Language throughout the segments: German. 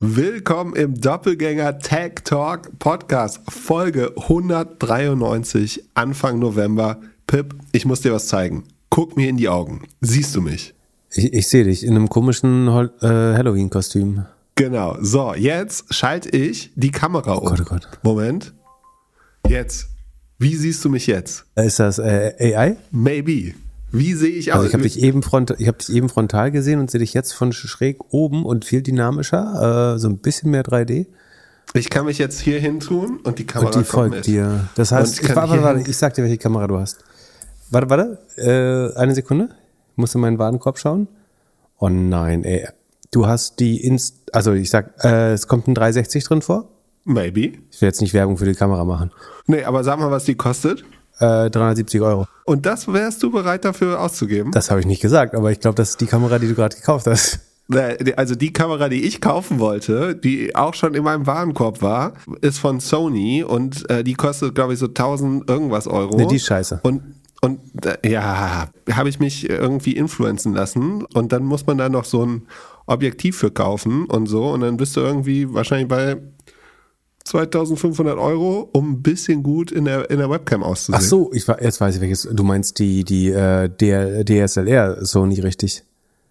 Willkommen im Doppelgänger Tech Talk Podcast, Folge 193, Anfang November. Pip, ich muss dir was zeigen. Guck mir in die Augen. Siehst du mich? Ich, ich sehe dich in einem komischen Hol- äh, Halloween-Kostüm. Genau. So, jetzt schalte ich die Kamera um. Oh Gott, oh Gott. Moment. Jetzt. Wie siehst du mich jetzt? Ist das äh, AI? Maybe. Wie sehe ich aus? Also ich habe dich eben front, ich habe dich eben frontal gesehen und sehe dich jetzt von schräg oben und viel dynamischer, äh, so ein bisschen mehr 3D. Ich kann mich jetzt hier hin tun und die Kamera Und die folgt mit. dir. Das heißt, ich warte, warte, ich sag dir, welche Kamera du hast. Warte, warte, äh, eine Sekunde. Ich muss in meinen Warenkorb schauen. Oh nein, ey. Du hast die Inst, also ich sag, äh, es kommt ein 360 drin vor. Maybe. Ich will jetzt nicht Werbung für die Kamera machen. Nee, aber sag mal, was die kostet. Äh, 370 Euro. Und das wärst du bereit dafür auszugeben? Das habe ich nicht gesagt, aber ich glaube, das ist die Kamera, die du gerade gekauft hast. Die- Also die Kamera, die ich kaufen wollte, die auch schon in meinem Warenkorb war, ist von Sony und äh, die kostet, glaube ich, so 1000 irgendwas Euro. Nee, die ist scheiße. Und und äh, ja, habe ich mich irgendwie influenzen lassen und dann muss man da noch so ein Objektiv für kaufen und so und dann bist du irgendwie wahrscheinlich bei 2500 Euro, um ein bisschen gut in der, in der Webcam auszusehen. Ach so, ich, jetzt weiß ich welches. Du meinst die, die äh, der DSLR Sony, richtig?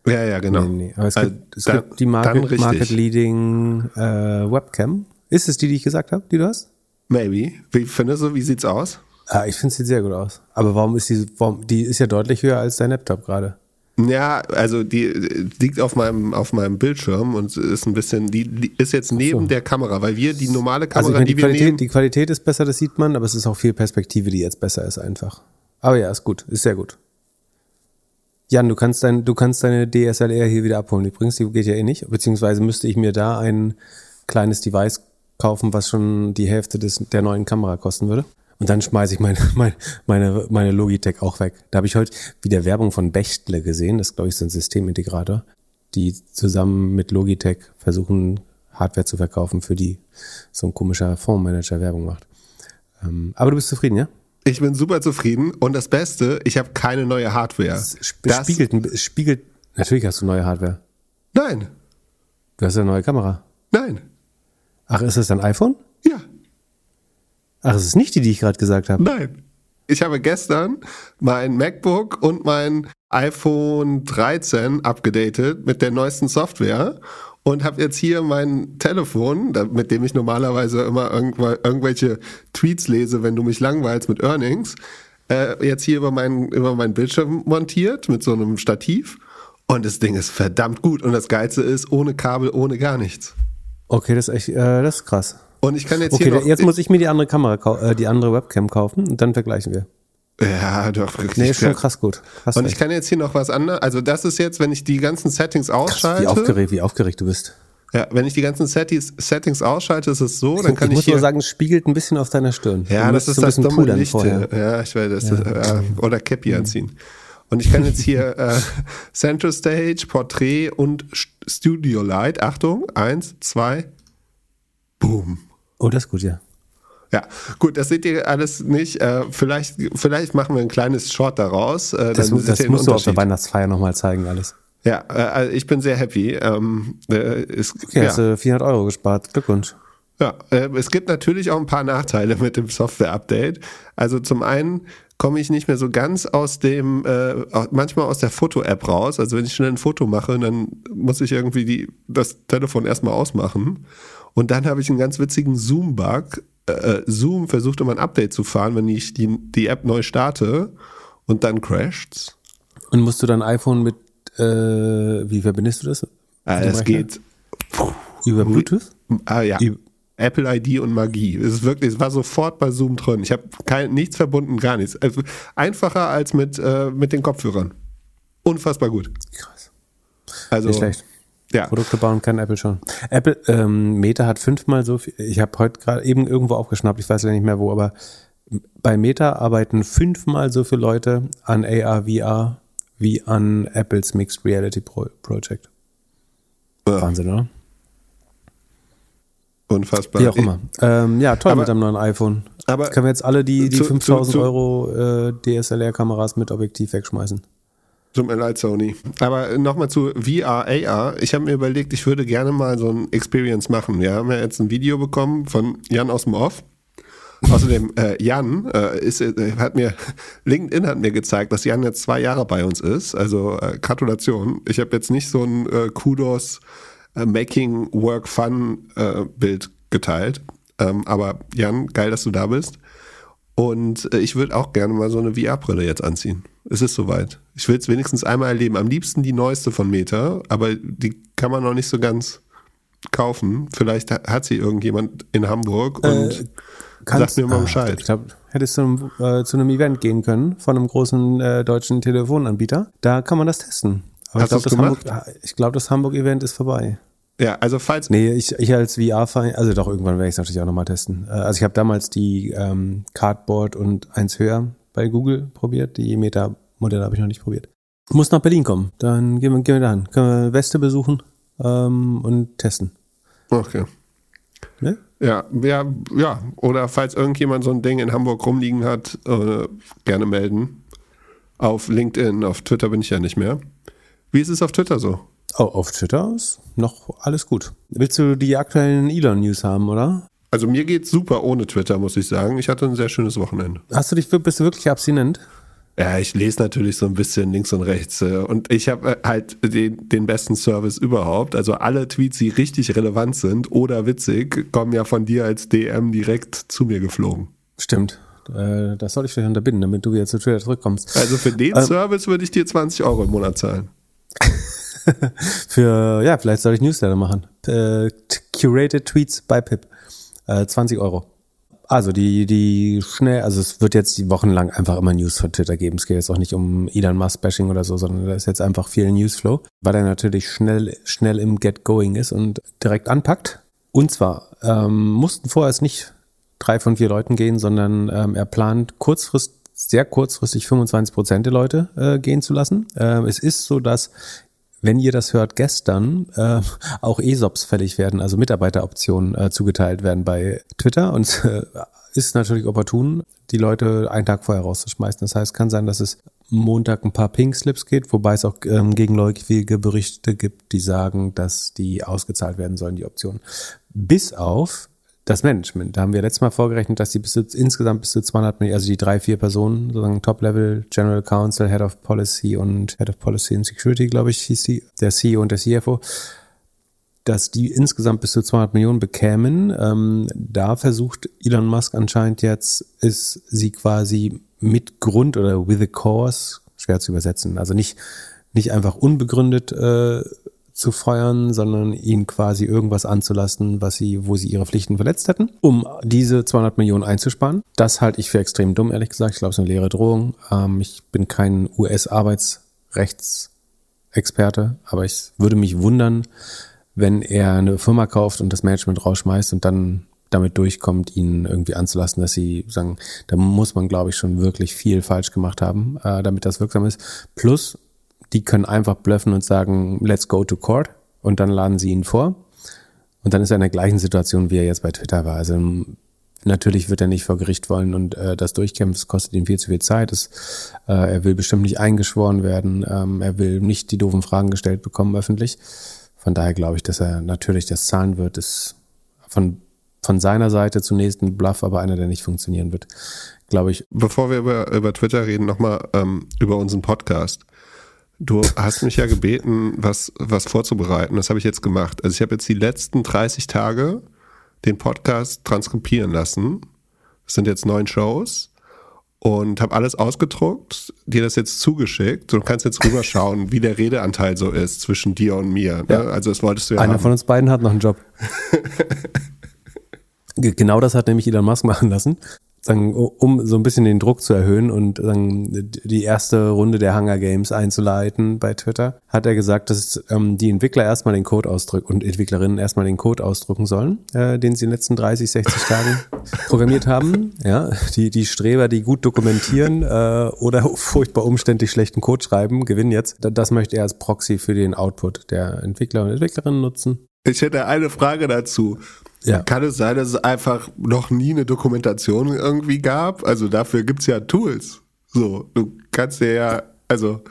Ja, ja, genau. Nee, nee. Aber es Also gibt, es dann- gibt die Market. Market Leading äh, Webcam. Ist es die, die ich gesagt habe, die du hast? Maybe. Wie findest du, wie sieht's aus? Ah, ich finde, es sieht sehr gut aus. Aber warum ist die, warum, die ist ja deutlich höher als dein Laptop gerade. Ja, also die äh, liegt auf meinem auf meinem Bildschirm und ist ein bisschen, die, ist jetzt neben der Kamera, weil wir die normale Also Kamera, ich meine, die, die wir nehmen, Qualität, die Qualität ist besser, das sieht man, aber es ist auch viel Perspektive, die jetzt besser ist einfach. Aber ja, ist gut, ist sehr gut. Jan, du kannst dein, du kannst deine DSLR hier wieder abholen. Übrigens, die geht ja eh nicht. Beziehungsweise müsste ich mir da ein kleines Device kaufen, was schon die Hälfte des, der neuen Kamera kosten würde. Und dann schmeiße ich meine, meine, meine, meine Logitech auch weg. Da habe ich heute wieder Werbung von Bechtle gesehen. Das ist, glaube ich, so ein Systemintegrator, die zusammen mit Logitech versuchen, Hardware zu verkaufen, für die so ein komischer Fondsmanager Werbung macht. Ähm, aber du bist zufrieden, ja? ich bin super zufrieden und das Beste, ich habe keine neue Hardware. Es spiegelt, ein- es spiegelt, natürlich hast du neue Hardware. Nein, Du hast eine neue Kamera. nein, Ach, ist es dein iPhone? ja, Ach, es ist nicht die, die ich gerade gesagt habe. nein. Ich habe gestern mein MacBook und mein iPhone 13 abgedatet mit der neuesten Software und habe jetzt hier mein Telefon, mit dem ich normalerweise immer irgendwelche Tweets lese, wenn du mich langweilst mit Earnings, äh, jetzt hier über meinen über meinen Bildschirm montiert mit so einem Stativ und das Ding ist verdammt gut und das Geilste ist ohne Kabel, ohne gar nichts. Okay, das ist echt, äh, das ist krass. Und ich kann jetzt Okay, hier noch, jetzt muss ich mir die andere Kamera, äh, die andere Webcam kaufen und dann vergleichen wir. ja, doch wirklich. Nee, ist schon krass gut. Hast Und ich recht. kann jetzt hier noch was anderes. Also das ist jetzt, wenn ich die ganzen Settings Wie ausschalte. aufgeregt, wie aufgeregt du bist. Ja, wenn ich die ganzen Settings, Settings ausschalte, ist es so, dann kann ich ich, muss hier. nur sagen, es spiegelt ein bisschen auf deiner Stirn. ja, das ist so ein das dumme Licht. vorher. Ja, ich weiß, das ist, äh, oder Cappy anziehen. Und ich kann jetzt hier äh, Central Stage, Portrait und St- Studio Light. Achtung, eins, zwei, boom. Oh, das ist gut, ja. Ja, gut, das seht ihr alles nicht. Äh, vielleicht, vielleicht machen wir ein kleines Short daraus. Äh, Das, dann mu- seht das musst du auf der. Weihnachtsfeier nochmal zeigen, alles. Ja, äh, also ich bin sehr happy. Ähm, äh, ist, Okay, ja. hast du 400 Euro gespart. Glückwunsch. Ja, äh, es gibt natürlich auch ein paar Nachteile mit dem Software-Update. Also zum einen komme ich nicht mehr so ganz aus dem, äh, manchmal aus der Foto-App raus. Also wenn ich schnell ein Foto mache, dann muss ich irgendwie die, das Telefon erstmal ausmachen. Und dann habe ich einen ganz witzigen Zoom-Bug. Äh, äh, Zoom versucht immer ein Update zu fahren, wenn ich die, die App neu starte und dann crasht's. Und musst du dein iPhone mit, äh, wie verbindest du das? Dem es geht Über Bluetooth? Ah ja. Üb- Apple ID und Magie. Es ist wirklich, es war sofort bei Zoom drin. Ich habe nichts verbunden, gar nichts. Also einfacher als mit, äh, mit den Kopfhörern. Unfassbar gut. Krass. Also Nicht schlecht. Ja. Produkte bauen kann Apple schon. Apple, ähm, Meta hat fünfmal so viel, ich habe heute gerade eben irgendwo aufgeschnappt, ich weiß ja nicht mehr wo, aber bei Meta arbeiten fünfmal so viele Leute an AR, VR wie an Apples Mixed Reality Pro Project. Ja. Wahnsinn, oder? Unfassbar. Wie auch immer. Ähm, ja, toll Aber- mit dem neuen iPhone. aber Können wir jetzt alle die, die zu- 5000 zu- zu- Euro äh, DSLR-Kameras mit Objektiv wegschmeißen? Tut mir leid, Sony. Aber nochmal zu VR, AR. Ich habe mir überlegt, ich würde gerne mal so ein Experience machen. Wir haben ja jetzt ein Video bekommen von Jan aus dem Off. Außerdem, äh, Jan äh, ist, äh, hat mir, LinkedIn hat mir gezeigt, dass Jan jetzt zwei Jahre bei uns ist. Also äh, Gratulation. Ich habe jetzt nicht so ein äh, Kudos äh, Making Work Fun Bild geteilt. Ähm, aber Jan, geil, dass du da bist. Und äh, ich würde auch gerne mal so eine VR-Brille jetzt anziehen. Es ist soweit. Ich will es wenigstens einmal erleben. Am liebsten die neueste von Meta, aber die kann man noch nicht so ganz kaufen. Vielleicht hat sie irgendjemand in Hamburg und äh, kannst, sagt mir mal Bescheid. Ah, ich glaube, hättest du äh, zu einem Event gehen können von einem großen äh, deutschen Telefonanbieter. Da kann man das testen. Aber Hast ich glaube, ah, das Hamburg-Event ist vorbei. Ja, also falls. Nee, ich, ich als VR-Verein, also doch, irgendwann werde ich es natürlich auch nochmal testen. Äh, also ich habe damals die ähm, Cardboard und eins höher bei Google probiert. Die Meta-Modelle habe ich noch nicht probiert. Muss nach Berlin kommen. Dann gehen wir, gehen wir da hin. Können wir Weste besuchen ähm, und testen. Okay. Ne? Ja, ja, ja. Oder falls irgendjemand so ein Ding in Hamburg rumliegen hat, äh, gerne melden. Auf LinkedIn, auf Twitter bin ich ja nicht mehr. Wie ist es auf Twitter so? Oh, auf Twitter ist noch alles gut. Willst du die aktuellen Elon-News haben, oder? Also mir geht's super ohne Twitter, muss ich sagen. Ich hatte ein sehr schönes Wochenende. Hast du dich, bist du wirklich abstinent? Ja, ich lese natürlich so ein bisschen links und rechts. Äh, und ich habe äh, halt den, den besten Service überhaupt. Also alle Tweets, die richtig relevant sind oder witzig, kommen ja von dir als DM direkt zu mir geflogen. Stimmt. Äh, das soll ich vielleicht unterbinden, damit du wieder zu Twitter zurückkommst. Also für den ähm, Service würde ich dir 20 Euro im Monat zahlen. Für, ja, vielleicht soll ich Newsletter machen. Äh, curated Tweets by Pip. Äh, 20 Euro. Also die, die schnell, also es wird jetzt wochenlang einfach immer News von Twitter geben. Es geht jetzt auch nicht um Elon Musk Bashing oder so, sondern da ist jetzt einfach viel Newsflow, weil er natürlich schnell, schnell im Get Going ist und direkt anpackt. Und zwar ähm, mussten vorher es nicht drei von vier Leuten gehen, sondern ähm, er plant kurzfristig sehr kurzfristig 25 Prozent der Leute äh, gehen zu lassen. Äh, es ist so, dass wenn ihr das hört, gestern äh, auch ESOPs fällig werden, also Mitarbeiteroptionen äh, zugeteilt werden bei Twitter und äh, ist natürlich opportun, die Leute einen Tag vorher rauszuschmeißen. Das heißt, kann sein, dass es Montag ein paar Pink-Slips geht, wobei es auch ähm, gegenläufige Berichte gibt, die sagen, dass die ausgezahlt werden sollen, die Optionen. Bis auf das Management. Da haben wir letztes Mal vorgerechnet, dass die bis zu, insgesamt bis zu 200 Millionen, also die drei, vier Personen, sozusagen Top-Level, General Counsel, Head of Policy und Head of Policy and Security, glaube ich, hieß die, der CEO und der CFO, dass die insgesamt bis zu 200 Millionen bekämen. Ähm, da versucht Elon Musk anscheinend jetzt, ist sie quasi mit Grund oder with a cause, schwer zu übersetzen, also nicht, nicht einfach unbegründet äh, zu feuern, sondern ihnen quasi irgendwas anzulasten, was sie, wo sie ihre Pflichten verletzt hätten, um diese 200 Millionen einzusparen. Das halte ich für extrem dumm, ehrlich gesagt. Ich glaube, es ist eine leere Drohung. Ähm, ich bin kein US-Arbeitsrechtsexperte, aber ich würde mich wundern, wenn er eine Firma kauft und das Management rausschmeißt und dann damit durchkommt, ihnen irgendwie anzulassen, dass sie sagen, da muss man, glaube ich, schon wirklich viel falsch gemacht haben, äh, damit das wirksam ist. Plus, die können einfach bluffen und sagen, let's go to court und dann laden sie ihn vor. Und dann ist er in der gleichen Situation, wie er jetzt bei Twitter war. Also natürlich wird er nicht vor Gericht wollen und äh, das durchkämpfen, es kostet ihm viel zu viel Zeit. Es, äh, er will bestimmt nicht eingeschworen werden. Ähm, er will nicht die doofen Fragen gestellt bekommen öffentlich. Von daher glaube ich, dass er natürlich das zahlen wird. Ist von, von seiner Seite zunächst ein Bluff, aber einer, der nicht funktionieren wird, glaube ich. Bevor wir über, über Twitter reden, nochmal ähm, über unseren Podcast. Du hast mich ja gebeten, was, was vorzubereiten. Das habe ich jetzt gemacht. Also ich habe jetzt die letzten 30 Tage den Podcast transkribieren lassen. Das sind jetzt neun Shows und habe alles ausgedruckt, dir das jetzt zugeschickt und kannst jetzt rüberschauen, wie der Redeanteil so ist zwischen dir und mir. Ne? Ja. Also das wolltest du ja Einer haben. von uns beiden hat noch einen Job. genau das hat nämlich Elon Musk machen lassen sagen, um so ein bisschen den Druck zu erhöhen und sagen, die erste Runde der Hunger Games einzuleiten bei Twitter, hat er gesagt, dass ähm, die Entwickler erstmal den Code ausdrücken und Entwicklerinnen erstmal den Code ausdrucken sollen, äh, den sie in den letzten 30, 60 Tagen programmiert haben. Ja, die, die Streber, die gut dokumentieren äh, oder furchtbar umständlich schlechten Code schreiben, gewinnen jetzt. Das möchte er als Proxy für den Output der Entwickler und Entwicklerinnen nutzen. Ich hätte eine Frage dazu. Ja. Kann es sein, dass es einfach noch nie eine Dokumentation irgendwie gab? Also dafür gibt's ja Tools. So, du kannst dir ja, also.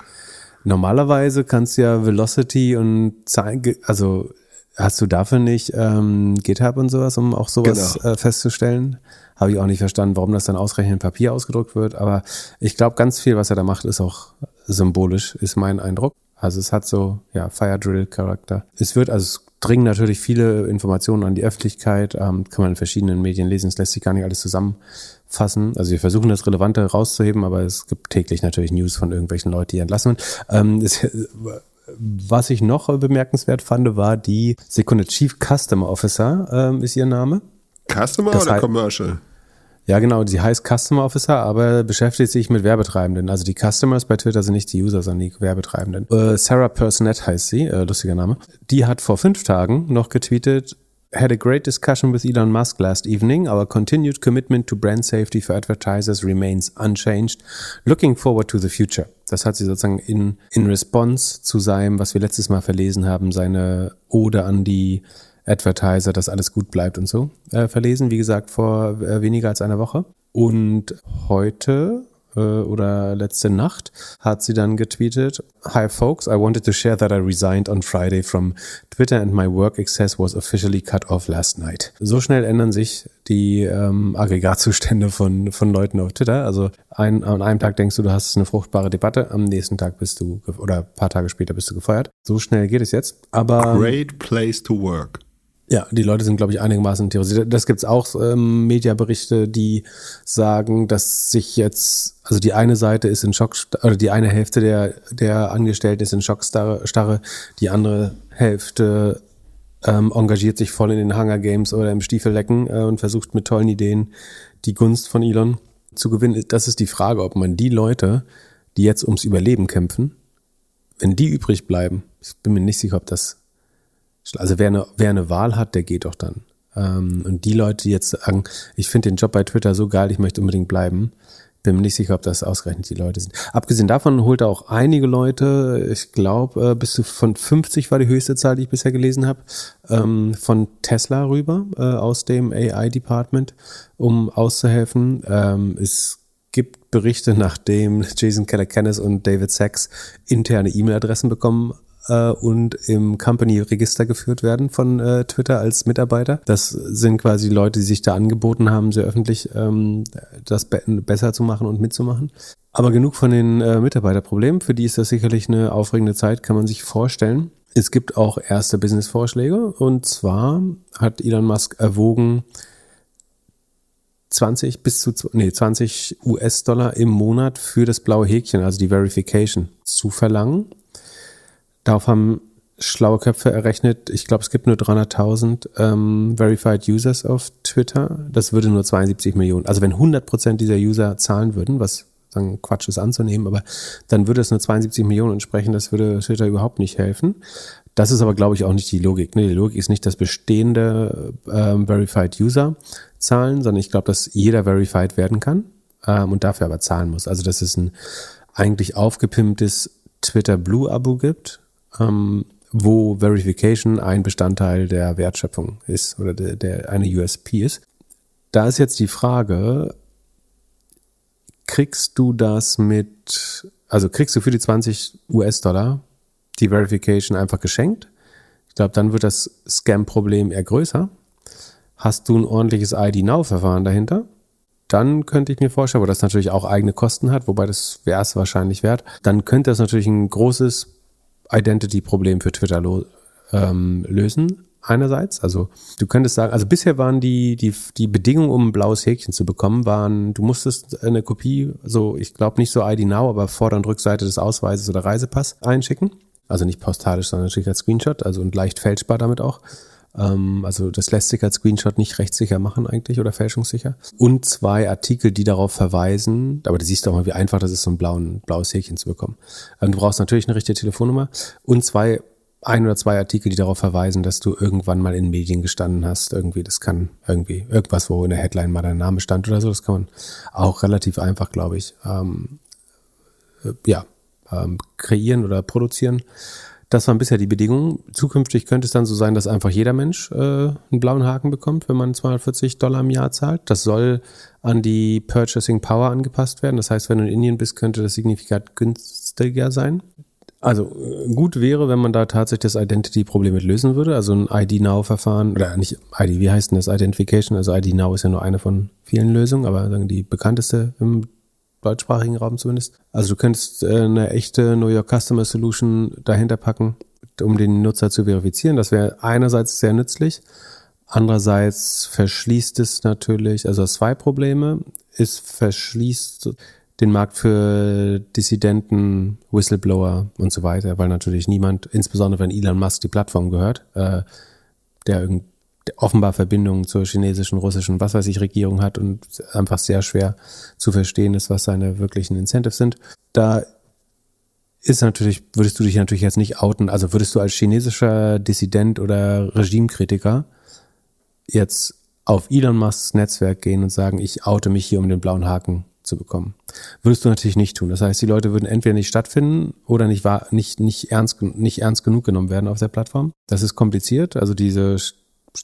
Normalerweise kannst du ja Velocity und Zeit, also hast du dafür nicht ähm, GitHub und sowas, um auch sowas genau. äh, festzustellen? Habe ich auch nicht verstanden, warum das dann ausgerechnet in Papier ausgedruckt wird. Aber ich glaube, ganz viel, was er da macht, ist auch symbolisch, ist mein Eindruck. Also es hat so, ja, Fire Drill Charakter. Es wird, also es dringen natürlich viele Informationen an die Öffentlichkeit, ähm, kann man in verschiedenen Medien lesen, es lässt sich gar nicht alles zusammenfassen. Also wir versuchen das Relevante rauszuheben, aber es gibt täglich natürlich News von irgendwelchen Leuten, die entlassen werden. Ähm, es, was ich noch bemerkenswert fand, war die Sekunde Chief Customer Officer ähm, ist ihr Name. Customer das oder Commercial? Ja, genau, sie heißt Customer Officer, aber beschäftigt sich mit Werbetreibenden. Also die Customers bei Twitter sind nicht die User, sondern die Werbetreibenden. Äh, Sarah Personette heißt sie, äh, lustiger Name. Die hat vor fünf Tagen noch getweetet, had a great discussion with Elon Musk last evening. Our continued commitment to brand safety for advertisers remains unchanged. Looking forward to the future. Das hat sie sozusagen in, in Response zu seinem, was wir letztes Mal verlesen haben, seine Ode an die Advertiser, dass alles gut bleibt und so, äh, verlesen. Wie gesagt, vor äh, weniger als einer Woche. Und heute äh, oder letzte Nacht hat sie dann getweetet, Hi folks, I wanted to share that I resigned on Friday from Twitter and my work access was officially cut off last night. So schnell ändern sich die ähm, Aggregatzustände von, von Leuten auf Twitter. Also ein, an einem Tag denkst du, du hast eine fruchtbare Debatte, am nächsten Tag bist du, oder paar Tage später bist du gefeuert. So schnell geht es jetzt. Aber Great place to work. Ja, die Leute sind, glaube ich, einigermaßen theorisiert. Das gibt's auch ähm, Mediaberichte, die sagen, dass sich jetzt, also die eine Seite ist in Schock, oder die eine Hälfte der, der Angestellten ist in Schockstarre, die andere Hälfte ähm, engagiert sich voll in den Hunger Games oder im Stiefellecken äh, und versucht mit tollen Ideen die Gunst von Elon zu gewinnen. Das ist die Frage, ob man die Leute, die jetzt ums Überleben kämpfen, wenn die übrig bleiben, ich bin mir nicht sicher, ob das also wer eine, wer eine Wahl hat, der geht doch dann. Ähm, und die Leute, die jetzt sagen, ich finde den Job bei Twitter so geil, ich möchte unbedingt bleiben, bin mir nicht sicher, ob das ausgerechnet die Leute sind. Abgesehen davon holt er auch einige Leute, ich glaube, äh, bis zu von 50 war die höchste Zahl, die ich bisher gelesen habe, ähm, von Tesla rüber äh, aus dem AI-Department, um auszuhelfen. Ähm, es gibt Berichte, nachdem Jason Keller-Kennis und David Sachs interne E-Mail-Adressen bekommen äh, und im Company-Register geführt werden von äh, Twitter als Mitarbeiter. Das sind quasi Leute, die sich da angeboten haben, sehr öffentlich ähm, das be besser zu machen und mitzumachen. Aber genug von den äh, Mitarbeiterproblemen. Für die ist das sicherlich eine aufregende Zeit, kann man sich vorstellen. Es gibt auch erste Business-Vorschläge und zwar hat Elon Musk erwogen, 20 bis zu nee, 20 US-Dollar im Monat für das blaue Häkchen, also die Verification, zu verlangen. Darauf haben schlaue Köpfe errechnet, ich glaube, es gibt nur 300.000 ähm, Verified Users auf Twitter. Das würde nur 72 Millionen. Also wenn 100 Prozent dieser User zahlen würden, was dann Quatsch ist anzunehmen, aber dann würde es nur 72 Millionen entsprechen. Das würde Twitter überhaupt nicht helfen. Das ist aber, glaube ich, auch nicht die Logik. Ne? Die Logik ist nicht, dass bestehende ähm, Verified User zahlen, sondern ich glaube, dass jeder Verified werden kann ähm, und dafür aber zahlen muss. Also dass es ein eigentlich aufgepimptes Twitter Blue Abo gibt, ähm, wo Verification ein Bestandteil der Wertschöpfung ist oder der, der eine USP ist. Da ist jetzt die Frage, kriegst du das mit, also kriegst du für die 20 US-Dollar die Verification einfach geschenkt? Ich glaube, dann wird das Scam-Problem eher größer. Hast du ein ordentliches ID-Now-Verfahren dahinter? Dann könnte ich mir vorstellen, wo das natürlich auch eigene Kosten hat, wobei das wäre es wahrscheinlich wert. Dann könnte das natürlich ein großes Identity-Problem für Twitter ähm, lösen. Einerseits, also du könntest sagen, also bisher waren die, die, die Bedingungen, um ein blaues Häkchen zu bekommen, waren, du musstest eine Kopie, so ich glaube nicht so ID Now, aber Vorder- und Rückseite des Ausweises oder Reisepass einschicken. Also nicht postalisch, sondern natürlich als Screenshot, also und leicht fälschbar damit auch. Ähm, also das lässt sich als Screenshot nicht rechtssicher machen eigentlich oder fälschungssicher. Und zwei Artikel, die darauf verweisen, aber du siehst doch mal, wie einfach das ist, so ein blauen, blaues Häkchen zu bekommen. Ähm, du brauchst natürlich eine richtige Telefonnummer und zwei ein oder zwei Artikel, die darauf verweisen, dass du irgendwann mal in Medien gestanden hast. Irgendwie, das kann irgendwie irgendwas, wo in der Headline mal dein Name stand oder so. Das kann man auch relativ einfach, glaube ich, ähm, äh, ja, ähm, kreieren oder produzieren. Das waren bisher die Bedingungen. Zukünftig könnte es dann so sein, dass einfach jeder Mensch äh, einen blauen Haken bekommt, wenn man 240 Dollar im Jahr zahlt. Das soll an die Purchasing Power angepasst werden. Das heißt, wenn du in Indien bist, könnte das signifikant günstiger sein. Also äh, gut wäre, wenn man da tatsächlich das Identity-Problem mit lösen würde, also ein ID-Now-Verfahren, oder nicht ID, wie heißt denn das Identification? Also ID-Now ist ja nur eine von vielen Lösungen, aber die bekannteste im deutschsprachigen Raum zumindest. Also du könntest äh, eine echte Know Your Customer Solution dahinter packen, um den Nutzer zu verifizieren. Das wäre einerseits sehr nützlich. Andererseits verschließt es natürlich, also zwei Probleme. Es verschließt den Markt für Dissidenten, Whistleblower und so weiter, weil natürlich niemand, insbesondere wenn Elon Musk die Plattform gehört, äh, der, irgend, der offenbar Verbindungen zur chinesischen, russischen, was weiß ich, Regierung hat und einfach sehr schwer zu verstehen ist, was seine wirklichen Incentives sind. Da ist natürlich, würdest du dich natürlich jetzt nicht outen, also würdest du als chinesischer Dissident oder Regimekritiker jetzt auf Elon Musks Netzwerk gehen und sagen, ich oute mich hier, um den blauen Haken zu bekommen. Würdest du natürlich nicht tun. Das heißt, die Leute würden entweder nicht stattfinden oder nicht, nicht, nicht, ernst, nicht ernst genug genommen werden auf der Plattform. Das ist kompliziert. Also diese,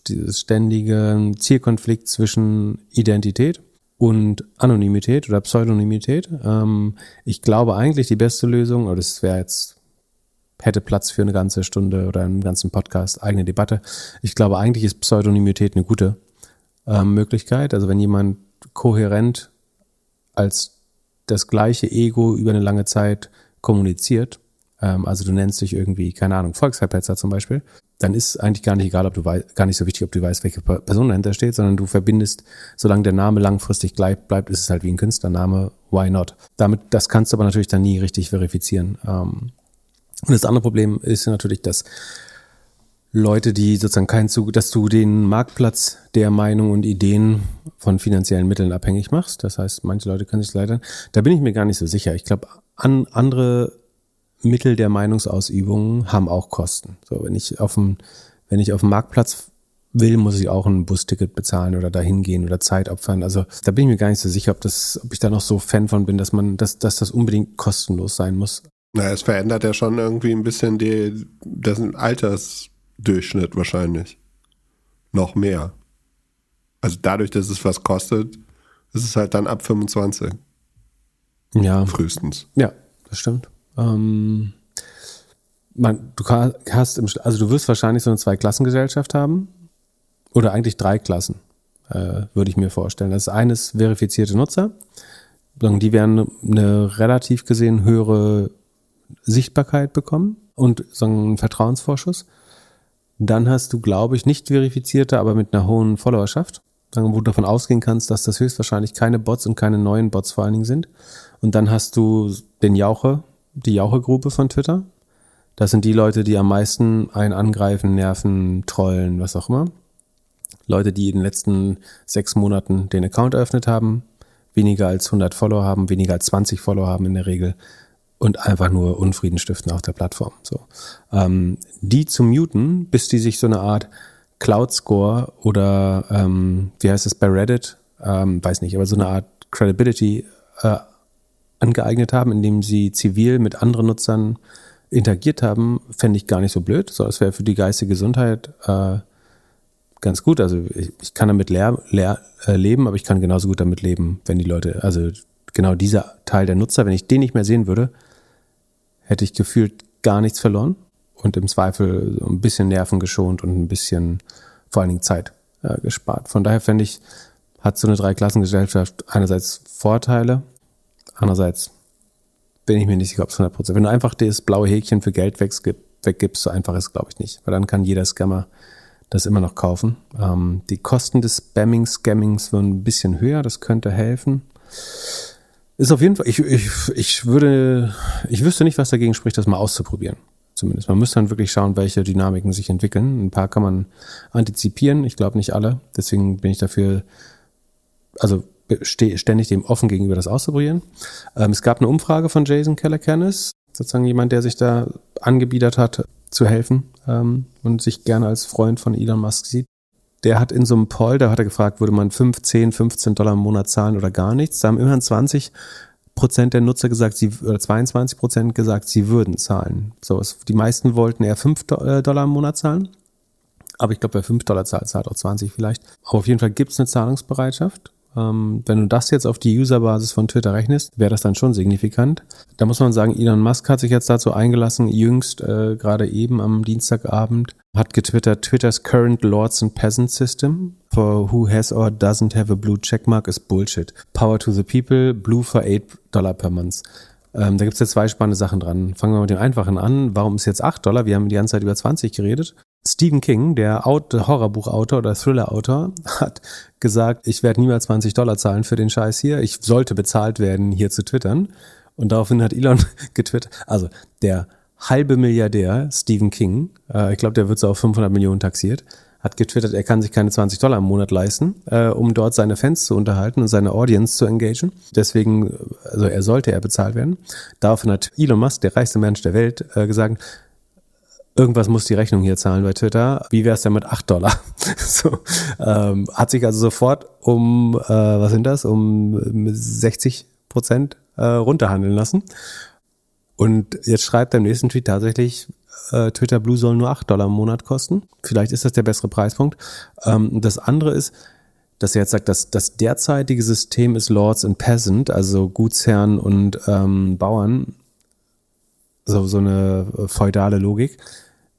dieses ständige Zielkonflikt zwischen Identität und Anonymität oder Pseudonymität. Ähm, ich glaube eigentlich die beste Lösung, oder das wäre jetzt hätte Platz für eine ganze Stunde oder einen ganzen Podcast, eigene Debatte. Ich glaube, eigentlich ist Pseudonymität eine gute ähm, Möglichkeit. Also wenn jemand kohärent als das gleiche Ego über eine lange Zeit kommuniziert, ähm, also du nennst dich irgendwie, keine Ahnung, Volksverpetzer zum Beispiel, dann ist eigentlich gar nicht egal, ob du weißt, gar nicht so wichtig, ob du weißt, welche Person dahinter steht, sondern du verbindest, solange der Name langfristig bleibt, bleibt, ist es halt wie ein Künstlername, why not? Damit, das kannst du aber natürlich dann nie richtig verifizieren. Ähm, und das andere Problem ist natürlich, dass Leute, die sozusagen keinen Zug, dass du den Marktplatz der Meinung und Ideen von finanziellen Mitteln abhängig machst. Das heißt, manche Leute können sich leider, da bin ich mir gar nicht so sicher. Ich glaube, an andere Mittel der Meinungsausübung haben auch Kosten. So, wenn ich auf dem, wenn ich auf dem Marktplatz will, muss ich auch ein Busticket bezahlen oder dahin gehen oder Zeit opfern. Also da bin ich mir gar nicht so sicher, ob das, ob ich da noch so Fan von bin, dass man, dass, dass das unbedingt kostenlos sein muss. Na, es verändert ja schon irgendwie ein bisschen die, das Alters, Durchschnitt wahrscheinlich. Noch mehr. Also dadurch, dass es was kostet, ist es halt dann ab 25. Ja. Frühestens. Ja, das stimmt. Ähm, man, du hast im, also du wirst wahrscheinlich so eine Zweiklassengesellschaft haben. Oder eigentlich drei Klassen, äh, würde ich mir vorstellen. Das eine ist verifizierte Nutzer. Die werden eine relativ gesehen höhere Sichtbarkeit bekommen und so einen Vertrauensvorschuss. Dann hast du, glaube ich, nicht verifizierte, aber mit einer hohen Followerschaft, wo du davon ausgehen kannst, dass das höchstwahrscheinlich keine Bots und keine neuen Bots vor allen Dingen sind. Und dann hast du den Jauche, die Jauche-Gruppe von Twitter. Das sind die Leute, die am meisten einen angreifen, nerven, trollen, was auch immer. Leute, die in den letzten sechs Monaten den Account eröffnet haben, weniger als 100 Follower haben, weniger als 20 Follower haben in der Regel und einfach nur Unfrieden stiften auf der Plattform. So, ähm, die zu muten, bis die sich so eine Art Cloud Score oder ähm, wie heißt es bei Reddit, ähm, weiß nicht, aber so eine Art Credibility äh, angeeignet haben, indem sie zivil mit anderen Nutzern interagiert haben, fände ich gar nicht so blöd. So, es wäre für die geistige Gesundheit äh, ganz gut. Also ich, ich kann damit leer, leer, äh, leben, aber ich kann genauso gut damit leben, wenn die Leute, also genau dieser Teil der Nutzer, wenn ich den nicht mehr sehen würde, hätte ich gefühlt gar nichts verloren und im Zweifel ein bisschen Nerven geschont und ein bisschen vor allen Dingen Zeit äh, gespart. Von daher fände ich, hat so eine Dreiklassengesellschaft einerseits Vorteile, andererseits bin ich mir nicht sicher, ob es 100 Prozent. Wenn du einfach das blaue Häkchen für Geld weggibst, so einfach ist, glaube ich nicht. Weil dann kann jeder Scammer das immer noch kaufen. Ähm, die Kosten des Spamming, Scammings würden ein bisschen höher, das könnte helfen. Ist auf jeden Fall, ich, ich, ich würde, ich wüsste nicht, was dagegen spricht, das mal auszuprobieren. Zumindest. Man müsste dann wirklich schauen, welche Dynamiken sich entwickeln. Ein paar kann man antizipieren, ich glaube nicht alle. Deswegen bin ich dafür, also ständig dem offen gegenüber, das auszuprobieren. Ähm, es gab eine Umfrage von Jason Calacanis, sozusagen jemand, der sich da angebiedert hat, zu helfen ähm, und sich gerne als Freund von Elon Musk sieht der hat in so einem Poll, da hat er gefragt, würde man 5, 10, 15 Dollar im Monat zahlen oder gar nichts. Da haben immerhin 20 Prozent der Nutzer gesagt, sie, oder 22 Prozent gesagt, sie würden zahlen. So, es, die meisten wollten eher 5 äh, Dollar im Monat zahlen. Aber ich glaube, wer 5 Dollar zahlt, zahlt auch 20 vielleicht. Aber auf jeden Fall gibt es eine Zahlungsbereitschaft. Ähm, wenn du das jetzt auf die Userbasis von Twitter rechnest, wäre das dann schon signifikant. Da muss man sagen, Elon Musk hat sich jetzt dazu eingelassen, jüngst äh, gerade eben am Dienstagabend, hat getwittert, Twitters current Lords and Peasant System for who has or doesn't have a blue checkmark is bullshit. Power to the people, blue for 8 Dollar per month. Ähm, da gibt es jetzt zwei spannende Sachen dran. Fangen wir mit dem Einfachen an. Warum ist jetzt 8 Dollar? Wir haben die ganze Zeit über 20 geredet. Stephen King, der Horrorbuchautor oder Thriller-Autor, hat gesagt, ich werde niemals 20 Dollar zahlen für den Scheiß hier. Ich sollte bezahlt werden, hier zu twittern. Und daraufhin hat Elon getwittert, also der halbe Milliardär Stephen King, äh, ich glaube, der wird so auf 500 Millionen taxiert, hat getwittert, er kann sich keine 20 Dollar im Monat leisten, äh, um dort seine Fans zu unterhalten und seine Audience zu engagieren. Deswegen, also er sollte er bezahlt werden. Daraufhin hat Elon Musk, der reichste Mensch der Welt, äh, gesagt, irgendwas muss die Rechnung hier zahlen bei Twitter. Wie wäre es denn mit 8 Dollar? so, ähm, hat sich also sofort um, äh, was sind das, um 60 Prozent äh, runterhandeln lassen. Und jetzt schreibt er im nächsten Tweet tatsächlich, äh, Twitter Blue soll nur 8 Dollar im Monat kosten. Vielleicht ist das der bessere Preispunkt. Ähm, das andere ist, dass er jetzt sagt, dass das derzeitige System ist Lords and Peasant, also Gutsherren und ähm, Bauern, so, so eine feudale Logik.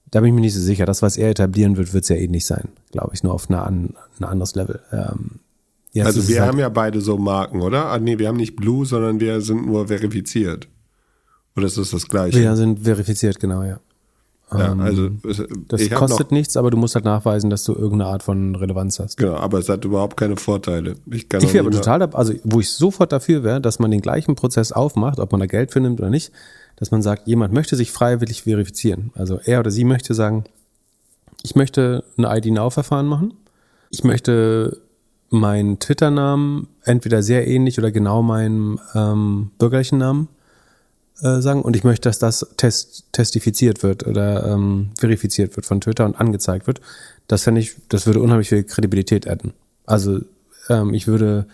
Da bin ich mir nicht so sicher. Das, was er etablieren wird, wird es ja eh nicht sein, glaube ich, nur auf eine, ein anderes Level. Ähm, also wir halt haben ja beide so Marken, oder? Ah, nee, wir haben nicht Blue, sondern wir sind nur verifiziert. Oder ist das das gleiche? Wir sind verifiziert, genau, ja. Ja, ähm, also das kostet nichts, aber du musst halt nachweisen, dass du irgendeine Art von Relevanz hast. Genau, aber es hat überhaupt keine Vorteile. Ich, kann ich wäre aber total, also wo ich sofort dafür wäre, dass man den gleichen Prozess aufmacht, ob man da Geld für nimmt oder nicht, dass man sagt, jemand möchte sich freiwillig verifizieren. Also er oder sie möchte sagen, ich möchte ein ID-Now-Verfahren machen. Ich möchte meinen Twitter-Namen entweder sehr ähnlich oder genau meinem ähm, bürgerlichen Namen äh, sagen und ich möchte, dass das test, testifiziert wird oder ähm, verifiziert wird von Twitter und angezeigt wird. Das fände ich, das würde unheimlich viel Kredibilität adden. Also ähm, ich würde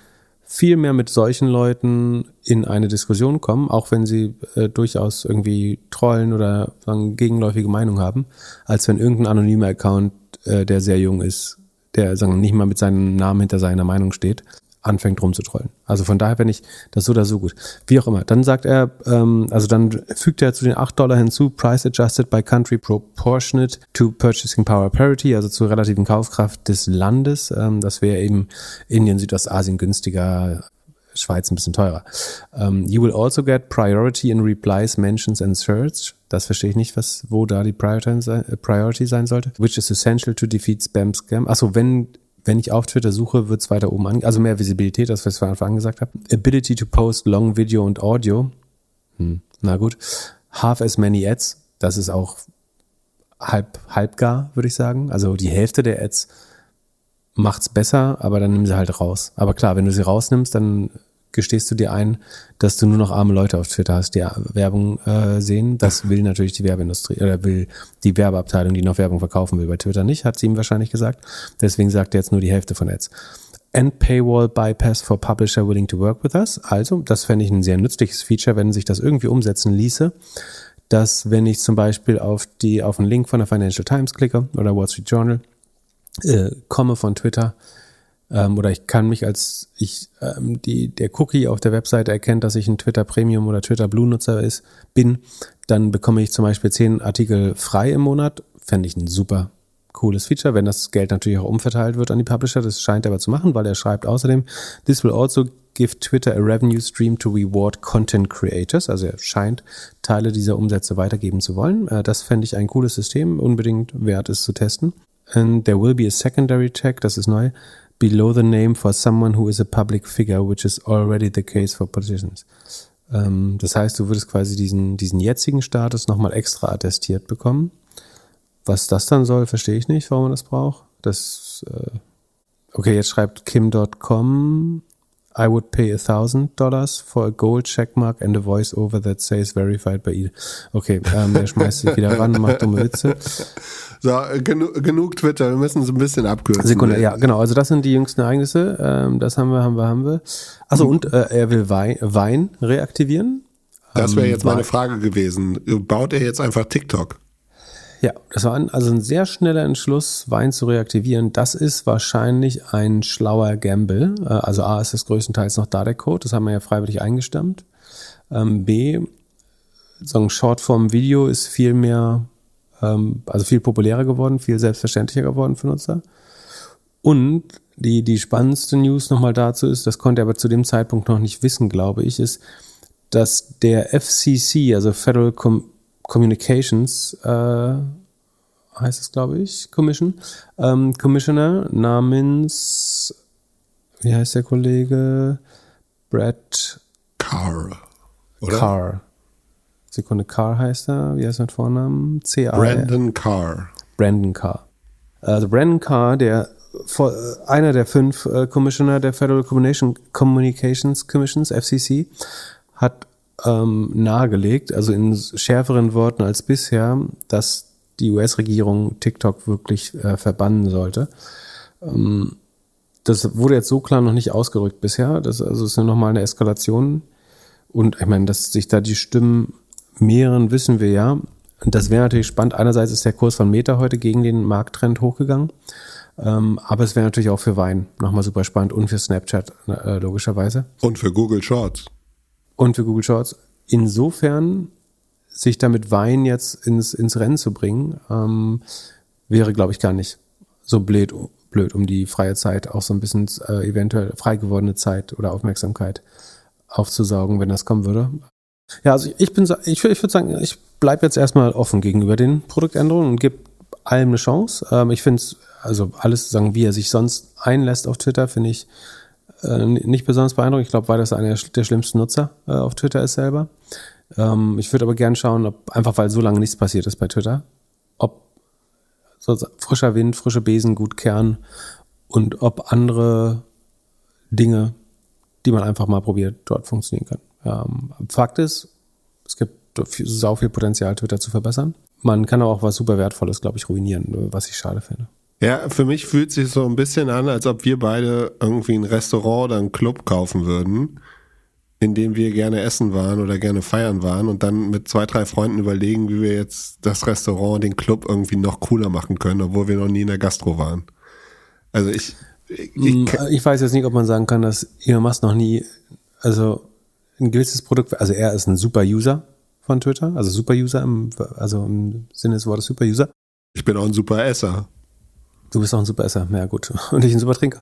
viel mehr mit solchen Leuten in eine Diskussion kommen, auch wenn sie äh, durchaus irgendwie trollen oder sagen, gegenläufige Meinung haben, als wenn irgendein anonymer Account, äh, der sehr jung ist, der sagen, nicht mal mit seinem Namen hinter seiner Meinung steht, anfängt rumzutrollen. Also von daher bin ich das so oder so gut. Wie auch immer. Dann sagt er, ähm, also dann fügt er zu den 8 Dollar hinzu, Price Adjusted by Country Proportionate to Purchasing Power Parity, also zur relativen Kaufkraft des Landes. Ähm, das wäre eben Indien, Südostasien günstiger, Schweiz ein bisschen teurer. Um, you will also get priority in replies, mentions and search. Das verstehe ich nicht, was, wo da die Priority sein sollte. Which is essential to defeat Spam Scam. Achso, wenn wenn ich auf Twitter suche, wird es weiter oben an, also mehr Visibilität, das was ich von Anfang an habe. Ability to post long video und audio. Hm, na gut. Half as many ads. Das ist auch halb, halb gar, würde ich sagen. Also die Hälfte der Ads macht's besser, aber dann nimm sie halt raus. Aber klar, wenn du sie rausnimmst, dann gestehst du dir ein, dass du nur noch arme Leute auf Twitter hast, die Werbung äh, sehen. Das will natürlich die Werbeindustrie oder will die Werbeabteilung, die noch Werbung verkaufen will. Bei Twitter nicht, hat sie ihm wahrscheinlich gesagt. Deswegen sagt er jetzt nur die Hälfte von Ads. And Paywall Bypass for Publisher willing to work with us. Also, das fände ich ein sehr nützliches Feature, wenn sich das irgendwie umsetzen ließe, dass wenn ich zum Beispiel auf die auf einen Link von der Financial Times klicke oder Wall Street Journal, äh, komme von Twitter, ähm, oder ich kann mich als ich ähm, die der Cookie auf der Webseite erkennt, dass ich ein Twitter Premium oder Twitter Blue Nutzer ist bin, dann bekomme ich zum Beispiel zehn Artikel frei im Monat. Fände ich ein super cooles Feature, wenn das Geld natürlich auch umverteilt wird an die Publisher. Das scheint er aber zu machen, weil er schreibt außerdem, this will also give Twitter a revenue stream to reward content creators. Also er scheint Teile dieser Umsätze weitergeben zu wollen. Äh, das fände ich ein cooles System, unbedingt wert es zu testen. And there will be a secondary check, das ist neu, below the name for someone who is a public figure, which is already the case for politicians. Ähm, das heißt, du würdest quasi diesen, diesen jetzigen Status nochmal extra attestiert bekommen. Was das dann soll, verstehe ich nicht, warum man das braucht. Das, äh okay, jetzt schreibt Kim.com, I would pay a thousand dollars for a gold checkmark and a voiceover that says verified by Ida. Okay, ähm, er schmeißt sich wieder ran, macht dumme Witze. So, genu genug Twitter, wir müssen es ein bisschen abkürzen. Sekunde, ja, genau. Also das sind die jüngsten Ereignisse. Ähm, das haben wir, haben wir, haben wir. Achso, mhm. und äh, er will Wein, Wein reaktivieren. Das wäre ähm, jetzt meine Frage gewesen. Baut er jetzt einfach TikTok? Ja, das war ein, also ein sehr schneller Entschluss, Wein zu reaktivieren. Das ist wahrscheinlich ein schlauer Gamble. Äh, Also A ist es größtenteils noch da der Code, das haben wir ja freiwillig eingestammt. Ähm, B, so ein Shortform-Video ist viel mehr, ähm, also viel populärer geworden, viel selbstverständlicher geworden für Nutzer. Und die, die spannendste News nochmal dazu ist, das konnte er aber zu dem Zeitpunkt noch nicht wissen, glaube ich, ist, dass der FCC, also Federal Com Communications, äh, heißt es, glaube ich, Commission, ähm, Commissioner namens, wie heißt der Kollege? Brad Carr. Oder? Carr. Sekunde, Carr heißt er. Wie heißt er mit Vornamen? C A Brandon Carr. Brandon Carr. Also Brandon Carr, der äh, einer der fünf äh, Commissioner der Federal Communication, Communications Commissions, FCC, hat ähm, nahegelegt, also in schärferen Worten als bisher, dass die US-Regierung TikTok wirklich äh, verbannen sollte. Ähm, das wurde jetzt so klar noch nicht ausgerückt bisher. Das also ist nur noch mal eine Eskalation. Und ich meine, dass sich da die Stimmen mehren, wissen wir ja. Das wäre natürlich spannend. Einerseits ist der Kurs von Meta heute gegen den Markttrend hochgegangen. Ähm, aber es wäre natürlich auch für Wein nochmal super spannend und für Snapchat äh, logischerweise. Und für Google Shorts. Und für Google Shorts. Insofern, sich damit Wein jetzt ins, ins Rennen zu bringen, ähm, wäre, glaube ich, gar nicht so blöd, blöd, um die freie Zeit, auch so ein bisschen äh, eventuell frei gewordene Zeit oder Aufmerksamkeit aufzusaugen, wenn das kommen würde. Ja, also ich bin, ich, ich würde sagen, ich bleibe jetzt erstmal offen gegenüber den Produktänderungen und gebe allem eine Chance. Ähm, ich finde es, also alles sagen, wie er sich sonst einlässt auf Twitter, finde ich äh, nicht besonders beeindruckend. Ich glaube, weil das einer der schlimmsten Nutzer äh, auf Twitter ist selber. Ähm, ich würde aber gern schauen, ob einfach weil so lange nichts passiert ist bei Twitter, ob so frischer Wind, frische Besen gut kehren und ob andere Dinge, die man einfach mal probiert, dort funktionieren kann. Ähm, Fakt ist, es gibt sau viel Potenzial, Twitter zu verbessern. Man kann aber auch was super Wertvolles, glaube ich, ruinieren, was ich schade finde. Ja, für mich fühlt sich so ein bisschen an, als ob wir beide irgendwie ein Restaurant oder einen Club kaufen würden, in dem wir gerne essen waren oder gerne feiern waren und dann mit zwei, drei Freunden überlegen, wie wir jetzt das Restaurant, den Club irgendwie noch cooler machen können, obwohl wir noch nie in der Gastro waren. Also ich, ich, ich, ich weiß jetzt nicht, ob man sagen kann, dass Elon Musk noch nie, also ein gewisses Produkt, also er ist ein super User von Twitter, also super User im, also im Sinne des Wortes super User. Ich bin auch ein super Esser. Du bist auch ein super Esser, ja gut. Und ich ein super Trinker.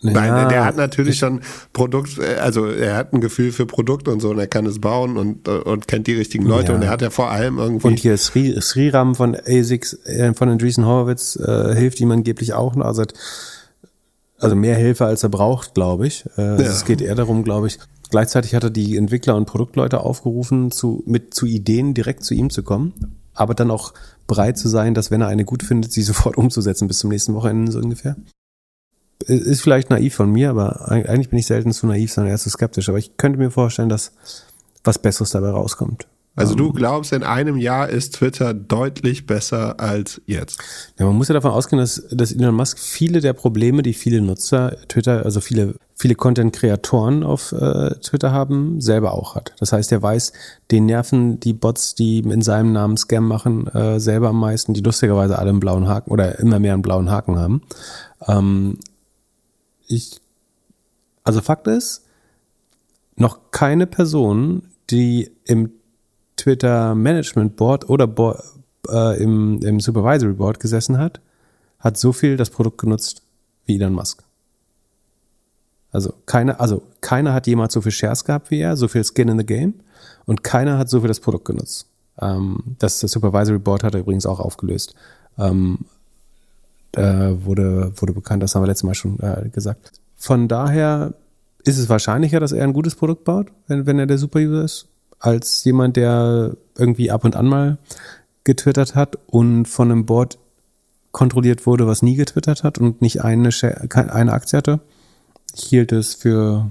Nein, ja, der hat natürlich schon Produkt, also er hat ein Gefühl für Produkte und so und er kann es bauen und, und kennt die richtigen Leute ja. und er hat ja vor allem irgendwie. Und hier Sri, Sriram von ASICS, äh, von Andreessen Horowitz, äh, hilft ihm angeblich auch noch. Also, also mehr Hilfe als er braucht, glaube ich. Äh, ja. Es geht eher darum, glaube ich. Gleichzeitig hat er die Entwickler und Produktleute aufgerufen, zu, mit zu Ideen direkt zu ihm zu kommen, aber dann auch bereit zu sein, dass wenn er eine gut findet, sie sofort umzusetzen bis zum nächsten Wochenende so ungefähr ist vielleicht naiv von mir, aber eigentlich bin ich selten zu naiv, sondern eher zu skeptisch. Aber ich könnte mir vorstellen, dass was Besseres dabei rauskommt. Also du glaubst, in einem Jahr ist Twitter deutlich besser als jetzt? Ja, man muss ja davon ausgehen, dass, dass Elon Musk viele der Probleme, die viele Nutzer Twitter, also viele, viele Content-Kreatoren auf äh, Twitter haben, selber auch hat. Das heißt, er weiß, den nerven die Bots, die in seinem Namen Scam machen, äh, selber am meisten, die lustigerweise alle einen blauen Haken oder immer mehr einen blauen Haken haben. Ähm, ich, also Fakt ist, noch keine Person, die im Twitter Management Board oder Board, äh, im, im Supervisory Board gesessen hat, hat so viel das Produkt genutzt wie Elon Musk. Also keiner, also keiner hat jemals so viel Shares gehabt wie er, so viel Skin in the Game und keiner hat so viel das Produkt genutzt. Ähm, das, das Supervisory Board hat er übrigens auch aufgelöst. Ähm, äh, wurde, wurde bekannt, das haben wir letztes Mal schon äh, gesagt. Von daher ist es wahrscheinlicher, dass er ein gutes Produkt baut, wenn, wenn er der Super-User ist, als jemand, der irgendwie ab und an mal getwittert hat und von einem Board kontrolliert wurde, was nie getwittert hat und nicht eine, eine Aktie hatte. Hielt es für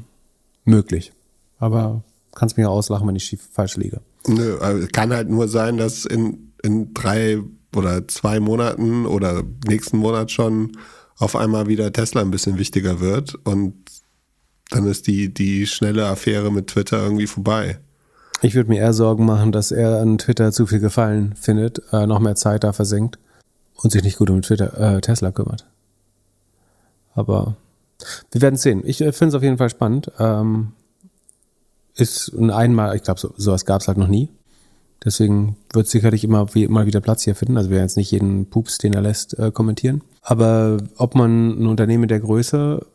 möglich. Aber kannst mir auslachen, wenn ich schief, falsch liege. Nö, also kann halt nur sein, dass in, in drei oder zwei Monaten oder nächsten Monat schon auf einmal wieder Tesla ein bisschen wichtiger wird und dann ist die, die schnelle Affäre mit Twitter irgendwie vorbei. Ich würde mir eher Sorgen machen, dass er an Twitter zu viel Gefallen findet, äh, noch mehr Zeit da versenkt und sich nicht gut um Twitter, äh, Tesla kümmert. Aber wir werden sehen. Ich äh, finde es auf jeden Fall spannend. Ähm, ist ein einmal, ich glaube, so, sowas gab es halt noch nie. Deswegen wird sicherlich immer, wie, immer wieder Platz hier finden. Also wir werden jetzt nicht jeden Pups, den er lässt, äh, kommentieren. Aber ob man ein Unternehmen der Größe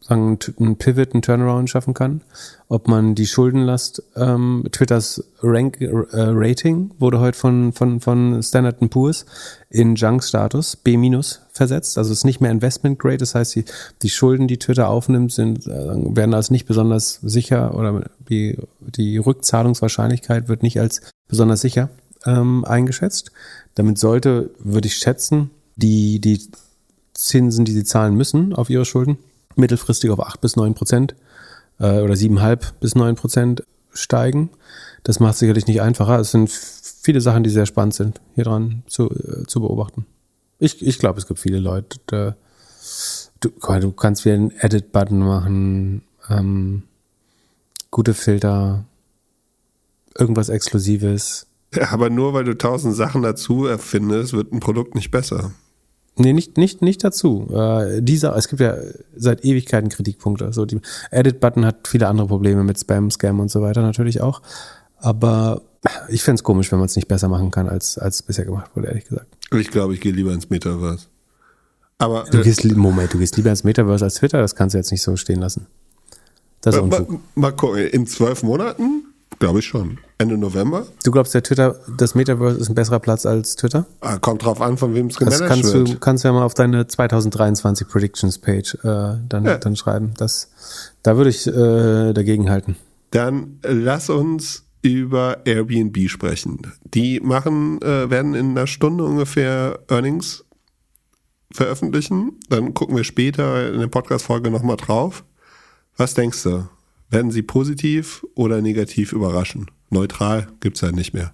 sagen, ein Pivot, ein Turnaround schaffen kann, ob man die Schuldenlast, ähm, Twitters Rank, äh, Rating wurde heute von, von, von Standard Poor's in Junk-Status, B- versetzt, also es ist nicht mehr Investment Grade, das heißt, die, die Schulden, die Twitter aufnimmt, sind, äh, werden als nicht besonders sicher oder die, die Rückzahlungswahrscheinlichkeit wird nicht als besonders sicher ähm, eingeschätzt. Damit sollte, würde ich schätzen, die, die Zinsen, die sie zahlen müssen auf ihre Schulden, mittelfristig auf 8 bis 9 Prozent äh, oder 7,5 bis 9 Prozent steigen. Das macht sicherlich nicht einfacher. Es sind viele Sachen, die sehr spannend sind, hier dran zu, äh, zu beobachten. Ich, ich glaube, es gibt viele Leute, da, du, du kannst wieder einen Edit-Button machen, ähm, gute Filter, irgendwas Exklusives. Ja, aber nur weil du tausend Sachen dazu erfindest, wird ein Produkt nicht besser. Nee, nicht, nicht, nicht dazu. Äh, dieser, es gibt ja seit Ewigkeiten Kritikpunkte. So, die Edit-Button hat viele andere Probleme mit Spam, Scam und so weiter natürlich auch. Aber ich fände es komisch, wenn man es nicht besser machen kann, als, als bisher gemacht wurde, ehrlich gesagt. Ich glaube, ich gehe lieber ins Metaverse. Aber, du gehst, Moment, du gehst lieber ins Metaverse als Twitter, das kannst du jetzt nicht so stehen lassen. Das ist Unfug. Mal, mal gucken, in zwölf Monaten Glaube ich schon. Ende November. Du glaubst, der Twitter, das Metaverse ist ein besserer Platz als Twitter? Ah, kommt drauf an, von wem es gemanagt das kannst wird. Du kannst ja mal auf deine 2023 Predictions Page äh, dann, ja. dann schreiben. Das, da würde ich äh, dagegen halten. Dann lass uns über Airbnb sprechen. Die machen, äh, werden in einer Stunde ungefähr Earnings veröffentlichen. Dann gucken wir später in der Podcast-Folge nochmal drauf. Was denkst du? Werden sie positiv oder negativ überraschen? Neutral gibt es ja nicht mehr.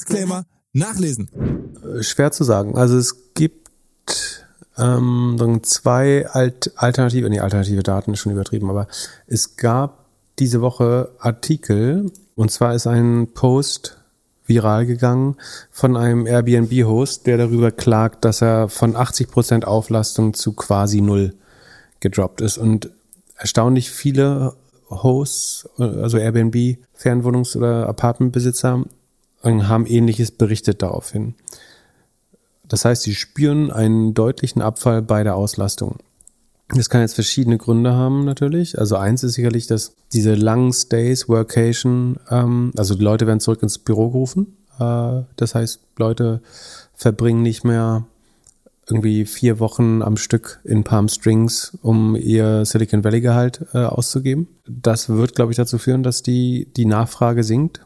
Disclaimer nachlesen. Äh, schwer zu sagen. Also es gibt ähm, zwei Alt alternative, nee, alternative Daten ist schon übertrieben, aber es gab diese Woche Artikel und zwar ist ein Post viral gegangen von einem Airbnb-Host, der darüber klagt, dass er von 80% Auflastung zu quasi null gedroppt ist und erstaunlich viele Hosts, also Airbnb, Fernwohnungs- oder Apartmentbesitzer haben ähnliches berichtet daraufhin. Das heißt, sie spüren einen deutlichen Abfall bei der Auslastung. Das kann jetzt verschiedene Gründe haben natürlich. Also eins ist sicherlich, dass diese langen Stays, Workation, ähm, also die Leute werden zurück ins Büro gerufen. Äh, das heißt, Leute verbringen nicht mehr irgendwie vier Wochen am Stück in Palm Strings, um ihr Silicon Valley Gehalt äh, auszugeben. Das wird, glaube ich, dazu führen, dass die, die Nachfrage sinkt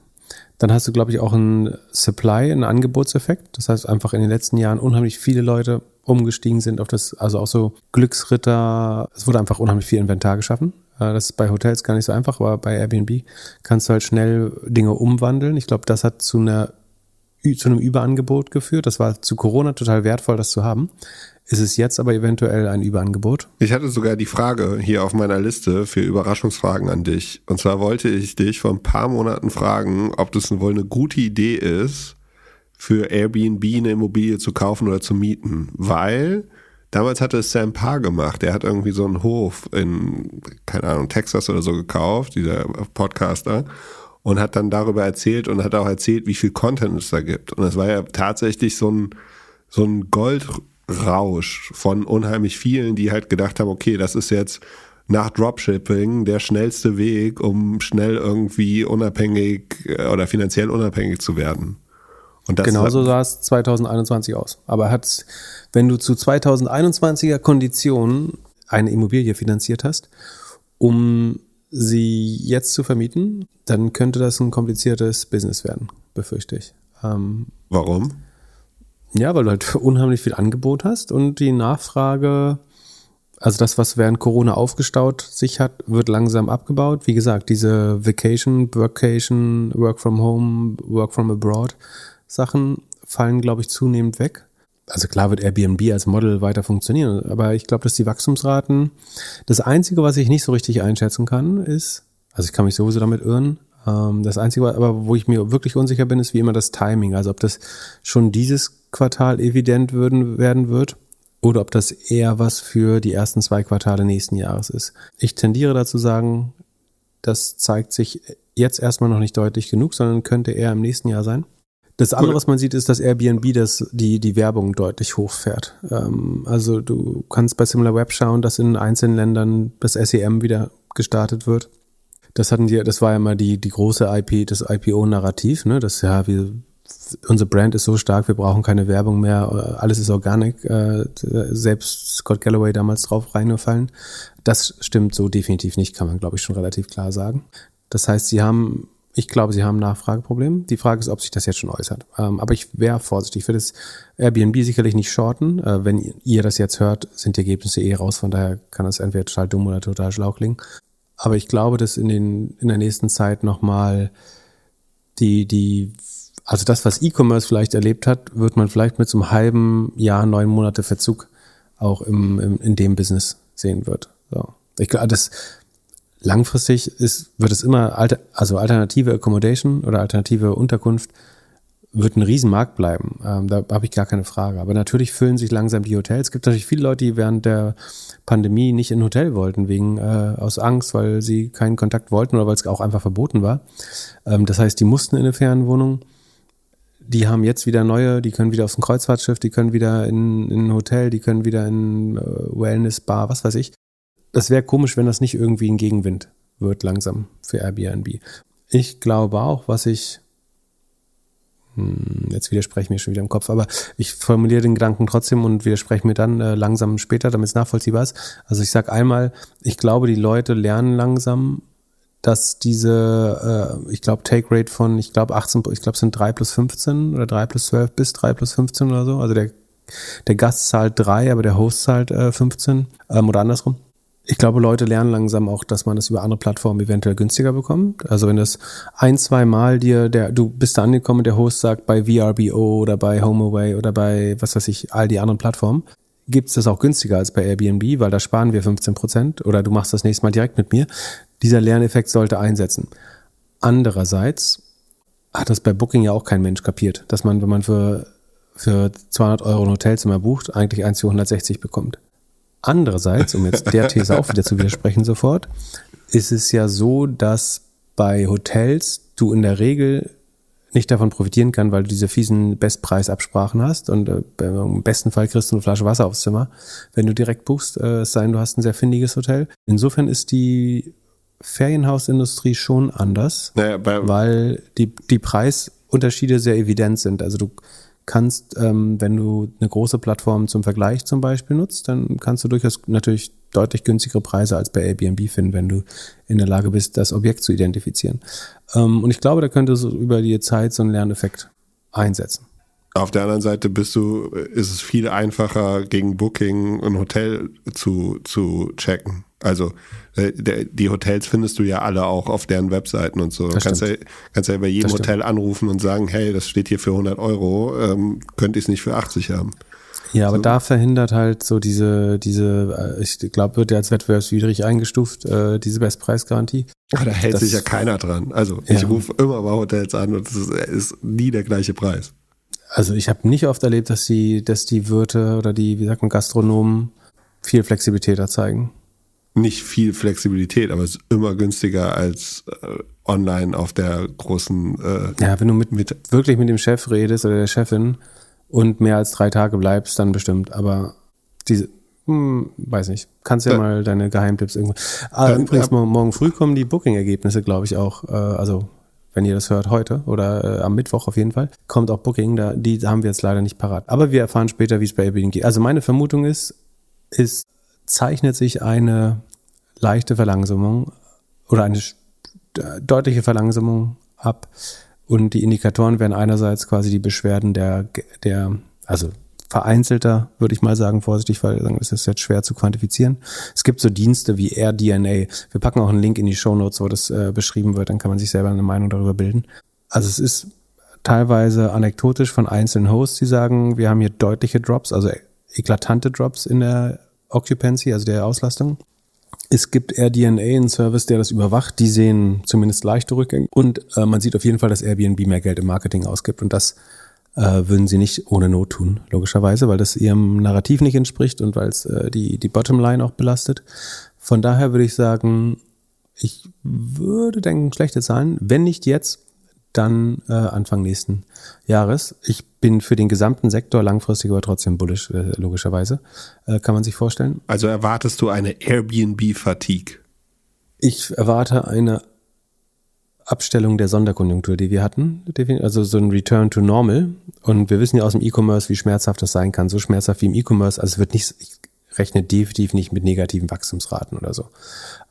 dann hast du, glaube ich, auch einen Supply, einen Angebotseffekt. Das heißt, einfach in den letzten Jahren unheimlich viele Leute umgestiegen sind auf das, also auch so Glücksritter. Es wurde einfach unheimlich viel Inventar geschaffen. Äh, das ist bei Hotels gar nicht so einfach, aber bei Airbnb kannst du halt schnell Dinge umwandeln. Ich glaube, das hat zu einer zu einem Überangebot geführt. Das war zu Corona total wertvoll, das zu haben. Ist es jetzt aber eventuell ein Überangebot? Ich hatte sogar die Frage hier auf meiner Liste für Überraschungsfragen an dich. Und zwar wollte ich dich vor ein paar Monaten fragen, ob das wohl eine gute Idee ist, für Airbnb eine Immobilie zu kaufen oder zu mieten. Weil damals hatte es Sam Parr gemacht. Der hat irgendwie so einen Hof in, keine Ahnung, Texas oder so gekauft, dieser Podcaster und hat dann darüber erzählt und hat auch erzählt, wie viel Content es da gibt. Und es war ja tatsächlich so ein, so ein Gold, Rausch von unheimlich vielen, die halt gedacht haben, okay, das ist jetzt nach Dropshipping der schnellste Weg, um schnell irgendwie unabhängig äh, oder finanziell unabhängig zu werden. Und das Genauso sah es 2021 aus. Aber hat's, wenn du zu 2021er Konditionen eine Immobilie finanziert hast, um sie jetzt zu vermieten, dann könnte das ein kompliziertes Business werden, befürchte ich. Ähm, Warum? ja, weil du halt unheimlich viel Angebot hast und die Nachfrage, also das, was während Corona aufgestaut sich hat, wird langsam abgebaut. Wie gesagt, diese Vacation, Workation, Work from Home, Work from Abroad Sachen fallen, glaube ich, zunehmend weg. Also klar wird Airbnb als Model weiter funktionieren, aber ich glaube, dass die Wachstumsraten, das Einzige, was ich nicht so richtig einschätzen kann, ist, also ich kann mich sowieso damit irren, ähm, das Einzige, aber wo ich mir wirklich unsicher bin, ist wie immer das Timing. Also ob das schon dieses Quartal evident würden, werden wird oder ob das eher was für die ersten zwei Quartale nächsten Jahres ist. Ich tendiere dazu sagen, das zeigt sich jetzt erstmal noch nicht deutlich genug, sondern könnte eher im nächsten Jahr sein. Das andere, was man sieht, ist, dass Airbnb das, die, die Werbung deutlich hochfährt. Ähm, also du kannst bei SimilarWeb schauen, dass in einzelnen Ländern das SEM wieder gestartet wird. Das hatten die, das war ja immer die, die große IP, das IPO-Narrativ, ne? Das ja, wir, unsere Brand ist so stark, wir brauchen keine Werbung mehr, alles ist Organic, äh, selbst Scott Galloway damals drauf reingefallen. Das stimmt so definitiv nicht, kann man, glaube ich, schon relativ klar sagen. Das heißt, sie haben ich glaube, sie haben ein Nachfrageproblem. Die Frage ist, ob sich das jetzt schon äußert. Ähm, aber ich wäre vorsichtig. Ich würde das Airbnb sicherlich nicht shorten. Äh, wenn ihr das jetzt hört, sind die Ergebnisse eh raus. Von daher kann das entweder total dumm oder total schlau klingen. Aber ich glaube, dass in, den, in der nächsten Zeit nochmal die, die, also das, was E-Commerce vielleicht erlebt hat, wird man vielleicht mit so einem halben Jahr, neun Monate Verzug auch im, im, in dem Business sehen wird. So. Ich glaube, das, langfristig ist, wird es immer, alter, also alternative Accommodation oder alternative Unterkunft wird ein Riesenmarkt bleiben. Ähm, da habe ich gar keine Frage. Aber natürlich füllen sich langsam die Hotels. Es gibt natürlich viele Leute, die während der Pandemie nicht in ein Hotel wollten, wegen äh, aus Angst, weil sie keinen Kontakt wollten oder weil es auch einfach verboten war. Ähm, das heißt, die mussten in eine Ferienwohnung. Die haben jetzt wieder neue, die können wieder aufs Kreuzfahrtschiff, die können wieder in, in ein Hotel, die können wieder in äh, Wellness, Bar, was weiß ich das wäre komisch, wenn das nicht irgendwie ein Gegenwind wird langsam für Airbnb. Ich glaube auch, was ich hm, jetzt widerspreche ich mir schon wieder im Kopf, aber ich formuliere den Gedanken trotzdem und widerspreche mir dann äh, langsam später, damit es nachvollziehbar ist. Also ich sage einmal, ich glaube, die Leute lernen langsam, dass diese, äh, ich glaube, Take Rate von, ich glaube, 18, ich glaube, es sind 3 plus 15 oder 3 plus 12 bis 3 plus 15 oder so. Also der, der Gast zahlt 3, aber der Host zahlt äh, 15 ähm, oder andersrum ich glaube, Leute lernen langsam auch, dass man das über andere Plattformen eventuell günstiger bekommt. Also wenn das ein, zwei Mal dir, der, du bist da angekommen, der Host sagt bei VRBO oder bei HomeAway oder bei, was weiß ich, all die anderen Plattformen, gibt's das auch günstiger als bei Airbnb, weil da sparen wir 15 Prozent oder du machst das nächste Mal direkt mit mir. Dieser Lerneffekt sollte einsetzen. Andererseits hat das bei Booking ja auch kein Mensch kapiert, dass man, wenn man für, für 200 Euro ein Hotelzimmer bucht, eigentlich 1 zu 160 bekommt. Andererseits, um jetzt der These auch wieder zu widersprechen sofort, ist es ja so, dass bei Hotels du in der Regel nicht davon profitieren kann, weil du diese fiesen Bestpreisabsprachen hast und äh, im besten Fall kriegst du eine Flasche Wasser aufs Zimmer, wenn du direkt buchst, äh, es sei denn, du hast ein sehr findiges Hotel. Insofern ist die Ferienhausindustrie schon anders, naja, weil die, die Preisunterschiede sehr evident sind. Also du kannst, ähm, wenn du eine große Plattform zum Vergleich zum Beispiel nutzt, dann kannst du durchaus natürlich deutlich günstigere Preise als bei Airbnb finden, wenn du in der Lage bist, das Objekt zu identifizieren. Ähm, und ich glaube, da könnte so über die Zeit so ein Lerneffekt einsetzen. Auf der anderen Seite bist du, ist es viel einfacher, gegen Booking ein Hotel zu, zu checken. Also äh, die Hotels findest du ja alle auch auf deren Webseiten und so. Du kannst ja, kannst ja bei jedem Hotel anrufen und sagen, hey, das steht hier für 100 Euro, ähm, könnte ich es nicht für 80 haben. Ja, aber so. da verhindert halt so diese, diese, äh, ich glaube, wird ja als wettbewerbswidrig eingestuft, äh, diese Bestpreisgarantie. Aber da hält das, sich ja keiner dran. Also ich ja. rufe immer bei Hotels an und es ist, ist nie der gleiche Preis. Also ich habe nicht oft erlebt, dass die, dass die Wirte oder die, wie sagt man, Gastronomen viel Flexibilität da zeigen nicht viel Flexibilität, aber es ist immer günstiger als äh, online auf der großen. Äh, ja, wenn du mit, mit wirklich mit dem Chef redest oder der Chefin und mehr als drei Tage bleibst, dann bestimmt. Aber diese, hm, weiß nicht. Kannst ja äh, mal deine Geheimtipps irgendwo. Ah, äh, übrigens, morgen, morgen früh kommen die Booking-Ergebnisse, glaube ich, auch. Äh, also wenn ihr das hört heute oder äh, am Mittwoch auf jeden Fall, kommt auch Booking. Da, die haben wir jetzt leider nicht parat. Aber wir erfahren später, wie es bei Airbnb geht. Also meine Vermutung ist, ist zeichnet sich eine leichte Verlangsamung oder eine deutliche Verlangsamung ab. Und die Indikatoren wären einerseits quasi die Beschwerden der, der also vereinzelter, würde ich mal sagen, vorsichtig, weil es ist jetzt schwer zu quantifizieren. Es gibt so Dienste wie AirDNA. Wir packen auch einen Link in die Show Notes, wo das äh, beschrieben wird, dann kann man sich selber eine Meinung darüber bilden. Also es ist teilweise anekdotisch von einzelnen Hosts, die sagen, wir haben hier deutliche Drops, also eklatante Drops in der Occupancy, also der Auslastung. Es gibt AirDNA, einen Service, der das überwacht. Die sehen zumindest leichte Rückgänge. Und äh, man sieht auf jeden Fall, dass Airbnb mehr Geld im Marketing ausgibt. Und das äh, würden sie nicht ohne Not tun, logischerweise, weil das ihrem Narrativ nicht entspricht und weil es äh, die, die Bottomline auch belastet. Von daher würde ich sagen, ich würde denken, schlechte Zahlen. Wenn nicht jetzt, dann äh, Anfang nächsten Jahres. Ich bin für den gesamten Sektor langfristig aber trotzdem bullish, äh, logischerweise. Äh, kann man sich vorstellen. Also erwartest du eine Airbnb-Fatigue? Ich erwarte eine Abstellung der Sonderkonjunktur, die wir hatten, also so ein Return to Normal. Und wir wissen ja aus dem E-Commerce, wie schmerzhaft das sein kann, so schmerzhaft wie im E-Commerce. Also es wird nicht, ich rechne definitiv nicht mit negativen Wachstumsraten oder so.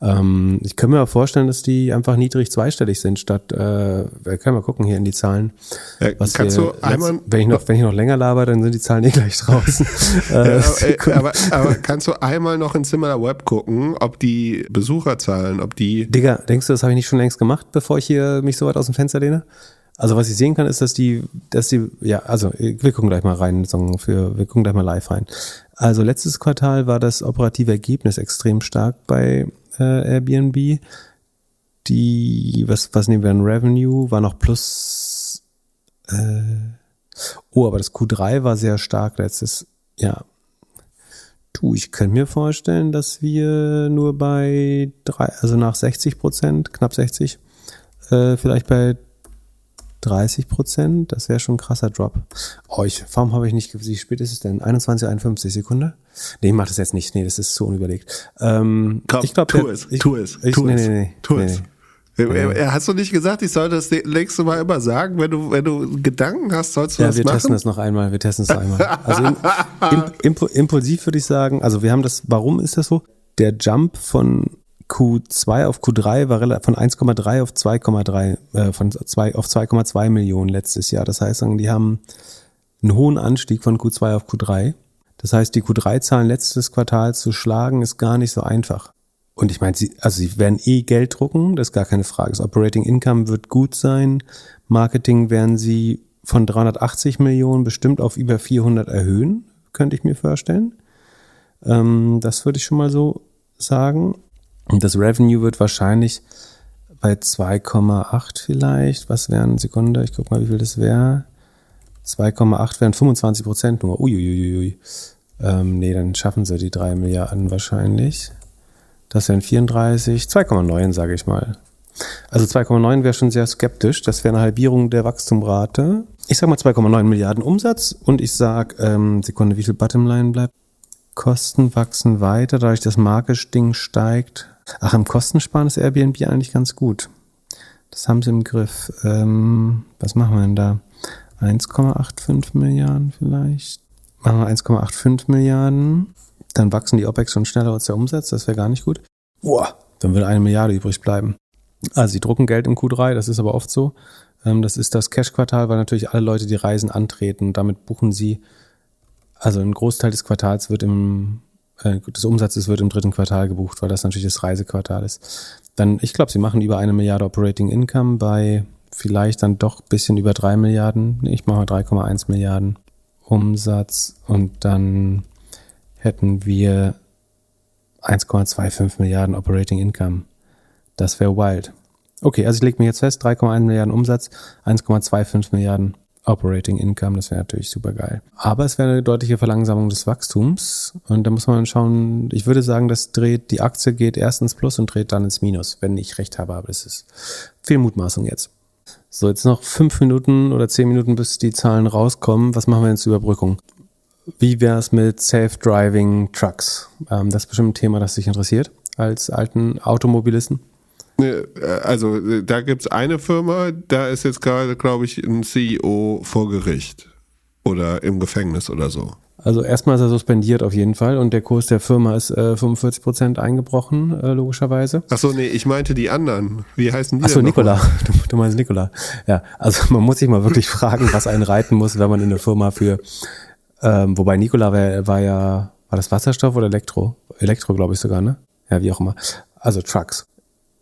Ähm, ich kann mir auch vorstellen, dass die einfach niedrig zweistellig sind, statt, äh, wir können mal gucken hier in die Zahlen. Ja, kannst du einmal, wenn ich noch, wenn ich noch länger laber, dann sind die Zahlen eh gleich draußen. äh, ja, aber, aber, kannst du einmal noch in Similar Web gucken, ob die Besucherzahlen, ob die. Digga, denkst du, das habe ich nicht schon längst gemacht, bevor ich hier mich so weit aus dem Fenster lehne? Also was ich sehen kann, ist, dass die, dass die, ja, also wir gucken gleich mal rein, für, wir gucken gleich mal live rein. Also letztes Quartal war das operative Ergebnis extrem stark bei äh, Airbnb. Die, was, was nehmen wir an Revenue, war noch plus, äh, oh, aber das Q3 war sehr stark letztes, ja. Du, ich könnte mir vorstellen, dass wir nur bei drei, also nach 60 Prozent, knapp 60, äh, vielleicht bei 30 Prozent, das wäre schon ein krasser Drop. Oh, ich, warum habe ich nicht, wie spät ist es denn? 21, 51 Sekunde? Nee, ich mach das jetzt nicht. Nee, das ist zu unüberlegt. Ähm, Komm, ich glaub, tu der, es, ich, tu es, ich, tu nee, es, nee, nee, tu nee, es. nee. Er, hast du nicht gesagt, ich soll das nächste Mal immer sagen, wenn du, wenn du Gedanken hast, sollst du ja, das wir machen? testen das noch einmal, wir testen es noch einmal. Also im, im, impu, impulsiv würde ich sagen, also wir haben das, warum ist das so? Der Jump von Q2 auf Q3 war von 1,3 auf 2,3, äh, von 2 auf 2,2 Millionen letztes Jahr. Das heißt, die haben einen hohen Anstieg von Q2 auf Q3. Das heißt, die Q3-Zahlen letztes Quartal zu schlagen, ist gar nicht so einfach. Und ich meine, sie, also sie werden eh Geld drucken, das ist gar keine Frage. Das Operating Income wird gut sein. Marketing werden sie von 380 Millionen bestimmt auf über 400 erhöhen, könnte ich mir vorstellen. Ähm, das würde ich schon mal so sagen. Und das Revenue wird wahrscheinlich bei 2,8 vielleicht. Was wären Sekunde? Ich guck mal, wie viel das wäre. 2,8 wären 25 Prozent nur. Uiuiui. Ähm, nee, dann schaffen sie die 3 Milliarden wahrscheinlich. Das wären 34, 2,9 sage ich mal. Also 2,9 wäre schon sehr skeptisch. Das wäre eine Halbierung der Wachstumrate. Ich sage mal 2,9 Milliarden Umsatz und ich sage, ähm, Sekunde, wie viel Bottomline bleibt? Kosten wachsen weiter, dadurch das Marketing steigt. Ach, im Kostensparen ist Airbnb eigentlich ganz gut. Das haben sie im Griff. Ähm, was machen wir denn da? 1,85 Milliarden vielleicht? Machen wir 1,85 Milliarden. Dann wachsen die OPEX schon schneller als der Umsatz. Das wäre gar nicht gut. Boah, dann würde eine Milliarde übrig bleiben. Also sie drucken Geld im Q3, das ist aber oft so. Ähm, das ist das Cash-Quartal, weil natürlich alle Leute die Reisen antreten. Damit buchen sie, also ein Großteil des Quartals wird im äh, des Umsatzes wird im dritten Quartal gebucht, weil das natürlich das Reisequartal ist. Dann, ich glaube, sie machen über eine Milliarde Operating Income bei vielleicht dann doch bisschen über drei Milliarden. Ich mache 3,1 Milliarden Umsatz und dann hätten wir 1,25 Milliarden Operating Income. Das wäre wild. Okay, also ich lege mir jetzt fest, 3,1 Milliarden Umsatz, 1,25 Milliarden Operating Income, das wäre natürlich super geil. Aber es wäre eine deutliche Verlangsamung des Wachstums. Und da muss man schauen, ich würde sagen, das dreht, die Aktie geht erst ins Plus und dreht dann ins Minus, wenn ich recht habe, aber das ist viel Mutmaßung jetzt. So, jetzt noch fünf Minuten oder zehn Minuten, bis die Zahlen rauskommen. Was machen wir jetzt zur Überbrückung? Wie wäre es mit Self-Driving Trucks? Ähm, das ist bestimmt ein Thema, das dich interessiert als alten Automobilisten. Also da gibt es eine Firma, da ist jetzt gerade, glaube ich, ein CEO vor Gericht oder im Gefängnis oder so. Also erstmal ist er suspendiert auf jeden Fall und der Kurs der Firma ist äh, 45 Prozent eingebrochen, äh, logischerweise. Ach so, nee, ich meinte die anderen. Wie heißen die Achso, Nikola. Du, du meinst Nikola. Ja, also man muss sich mal wirklich fragen, was einen reiten muss, wenn man in eine Firma für, ähm, wobei Nikola war, war ja, war das Wasserstoff oder Elektro? Elektro, glaube ich sogar, ne? Ja, wie auch immer. Also Trucks.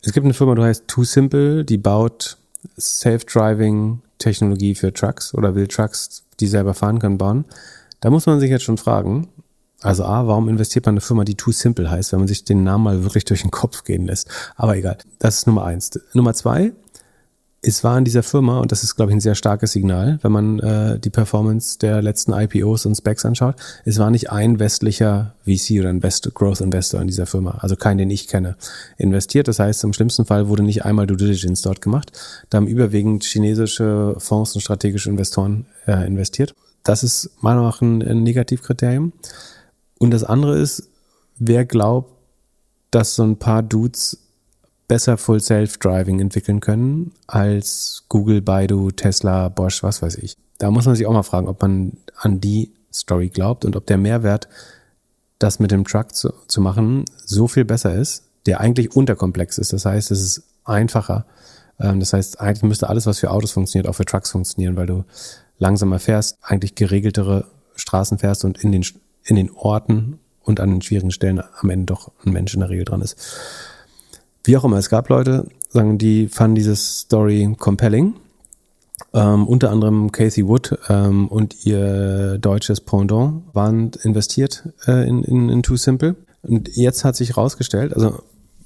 Es gibt eine Firma, die heißt Too Simple, die baut Self-Driving-Technologie für Trucks oder will Trucks, die selber fahren können, bauen. Da muss man sich jetzt schon fragen, also A, warum investiert man in eine Firma, die Too Simple heißt, wenn man sich den Namen mal wirklich durch den Kopf gehen lässt. Aber egal. Das ist Nummer eins. Nummer zwei, es war in dieser Firma, und das ist, glaube ich, ein sehr starkes Signal, wenn man äh, die Performance der letzten IPOs und Specs anschaut, es war nicht ein westlicher VC oder Invest Growth Investor in dieser Firma, also kein, den ich kenne, investiert. Das heißt, im schlimmsten Fall wurde nicht einmal Due Diligence dort gemacht. Da haben überwiegend chinesische Fonds und strategische Investoren äh, investiert. Das ist meiner Meinung nach ein, ein Negativkriterium. Und das andere ist, wer glaubt, dass so ein paar Dudes besser Full Self-Driving entwickeln können als Google, Baidu, Tesla, Bosch, was weiß ich. Da muss man sich auch mal fragen, ob man an die Story glaubt und ob der Mehrwert, das mit dem Truck zu, zu machen, so viel besser ist, der eigentlich unterkomplex ist. Das heißt, es ist einfacher. Ähm, Das heißt, eigentlich müsste alles, was für Autos funktioniert, auch für Trucks funktionieren, weil du langsamer fährst, eigentlich geregeltere Straßen fährst und in den, in den Orten und an den schwierigen Stellen am Ende doch ein Mensch in der Regel dran ist. Wie auch immer, es gab Leute, sagen, die fanden diese Story compelling. Ähm, unter anderem Casey Wood ähm, und ihr deutsches Pendant waren investiert äh, in, in, in Too Simple. Und jetzt hat sich herausgestellt, also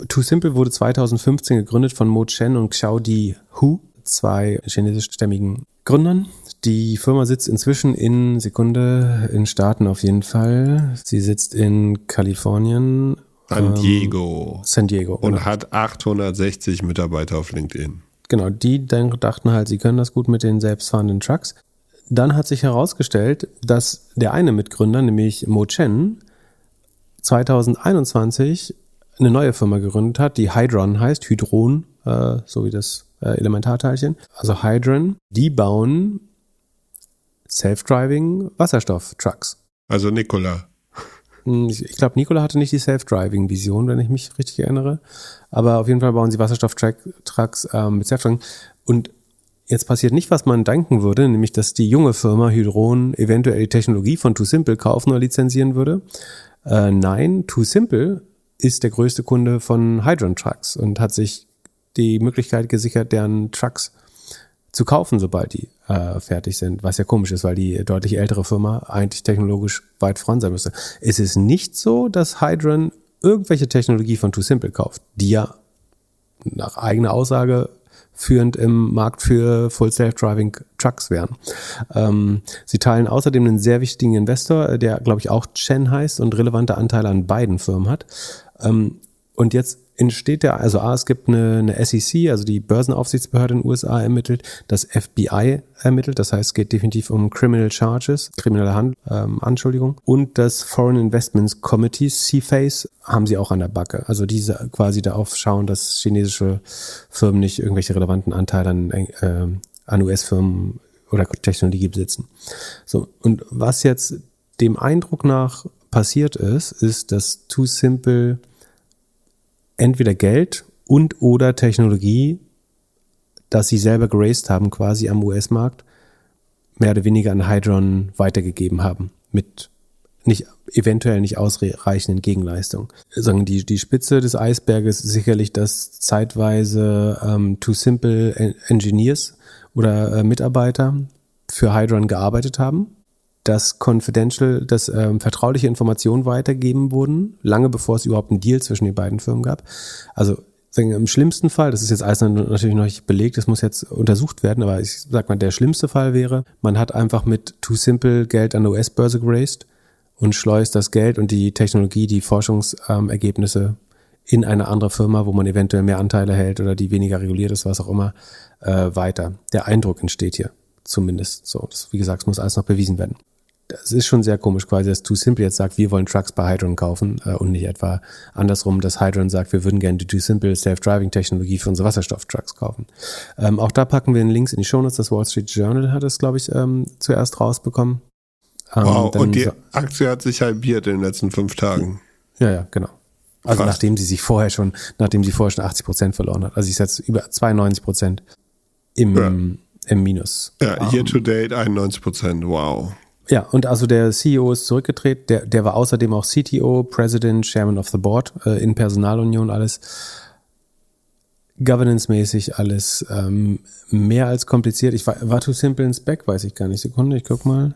Too Simple wurde 2015 gegründet von Mo Chen und Xiao Di Hu, zwei chinesischstämmigen Gründern. Die Firma sitzt inzwischen in Sekunde in Staaten auf jeden Fall. Sie sitzt in Kalifornien, San Diego. San Diego. Und genau. hat 860 Mitarbeiter auf LinkedIn. Genau, die dachten halt, sie können das gut mit den selbstfahrenden Trucks. Dann hat sich herausgestellt, dass der eine Mitgründer, nämlich Mo Chen, 2021 eine neue Firma gegründet hat, die Hydron heißt, Hydron, äh, so wie das äh, Elementarteilchen. Also Hydron, die bauen Self-Driving Wasserstoff-Trucks. Also Nikola. Ich, ich glaube, Nikola hatte nicht die Self-Driving-Vision, wenn ich mich richtig erinnere. Aber auf jeden Fall bauen sie Wasserstoff-Trucks ähm, mit Self-Driving. Und jetzt passiert nicht, was man denken würde, nämlich, dass die junge Firma Hydron eventuell die Technologie von Too Simple kaufen oder lizenzieren würde. Äh, nein, Too Simple ist der größte Kunde von Hydron Trucks und hat sich die Möglichkeit gesichert, deren Trucks zu kaufen, sobald die äh, fertig sind, was ja komisch ist, weil die deutlich ältere Firma eigentlich technologisch weit voran sein müsste. Es ist nicht so, dass Hydron irgendwelche Technologie von Too Simple kauft, die ja nach eigener Aussage führend im Markt für Full Self-Driving Trucks wären. Ähm, sie teilen außerdem einen sehr wichtigen Investor, der, glaube ich, auch Chen heißt und relevante Anteile an beiden Firmen hat. Ähm, und jetzt entsteht der, also A, es gibt eine, eine SEC, also die Börsenaufsichtsbehörde in den USA ermittelt, das FBI ermittelt, das heißt, es geht definitiv um Criminal Charges, kriminelle Hand, ähm, Anschuldigung. Und das Foreign Investments Committee, CFACE, haben sie auch an der Backe. Also diese quasi darauf schauen, dass chinesische Firmen nicht irgendwelche relevanten Anteile an, äh, an US-Firmen oder Technologie besitzen. So, und was jetzt dem Eindruck nach passiert ist, ist, dass Too Simple entweder Geld und oder Technologie, das sie selber geraced haben, quasi am US-Markt, mehr oder weniger an Hydron weitergegeben haben. Mit nicht, eventuell nicht ausreichenden Gegenleistungen. Sagen die, die Spitze des Eisberges ist sicherlich, dass zeitweise ähm, Too Simple En- Engineers oder äh, Mitarbeiter für Hydron gearbeitet haben dass confidential, dass ähm, vertrauliche Informationen weitergeben wurden, lange bevor es überhaupt einen Deal zwischen den beiden Firmen gab. Also im schlimmsten Fall, das ist jetzt alles natürlich noch nicht belegt, das muss jetzt untersucht werden, aber ich sag mal, der schlimmste Fall wäre, man hat einfach mit Too Simple Geld an der US-Börse geraced und schleust das Geld und die Technologie, die Forschungsergebnisse in eine andere Firma, wo man eventuell mehr Anteile hält oder die weniger reguliert ist, was auch immer, äh, weiter. Der Eindruck entsteht hier zumindest. So, das, wie gesagt, es muss alles noch bewiesen werden das ist schon sehr komisch, quasi, dass Too Simple jetzt sagt, wir wollen Trucks bei Hydron kaufen äh, und nicht etwa andersrum, dass Hydron sagt, wir würden gerne die Too Simple Self-Driving-Technologie für unsere Wasserstofftrucks kaufen. Ähm, auch da packen wir den Links in die Shownotes. Das Wall Street Journal hat es, glaube ich, ähm, zuerst rausbekommen. Ähm, Wow, und die so- Aktie hat sich halbiert in den letzten fünf Tagen. Ja, ja, genau. Also Krass. nachdem sie sich vorher schon, nachdem sie vorher schon 80 Prozent verloren hat. Also sie ist jetzt über 92 Prozent im, Ja. im Minus. Ja, year to date 91 Prozent. Wow. Ja, und also der CEO ist zurückgetreten. Der, der war außerdem auch CTO, President, Chairman of the Board, äh, in Personalunion alles. Governance-mäßig alles ähm, mehr als kompliziert. Ich war, war too simple in Spec, weiß ich gar nicht. Sekunde, ich guck mal.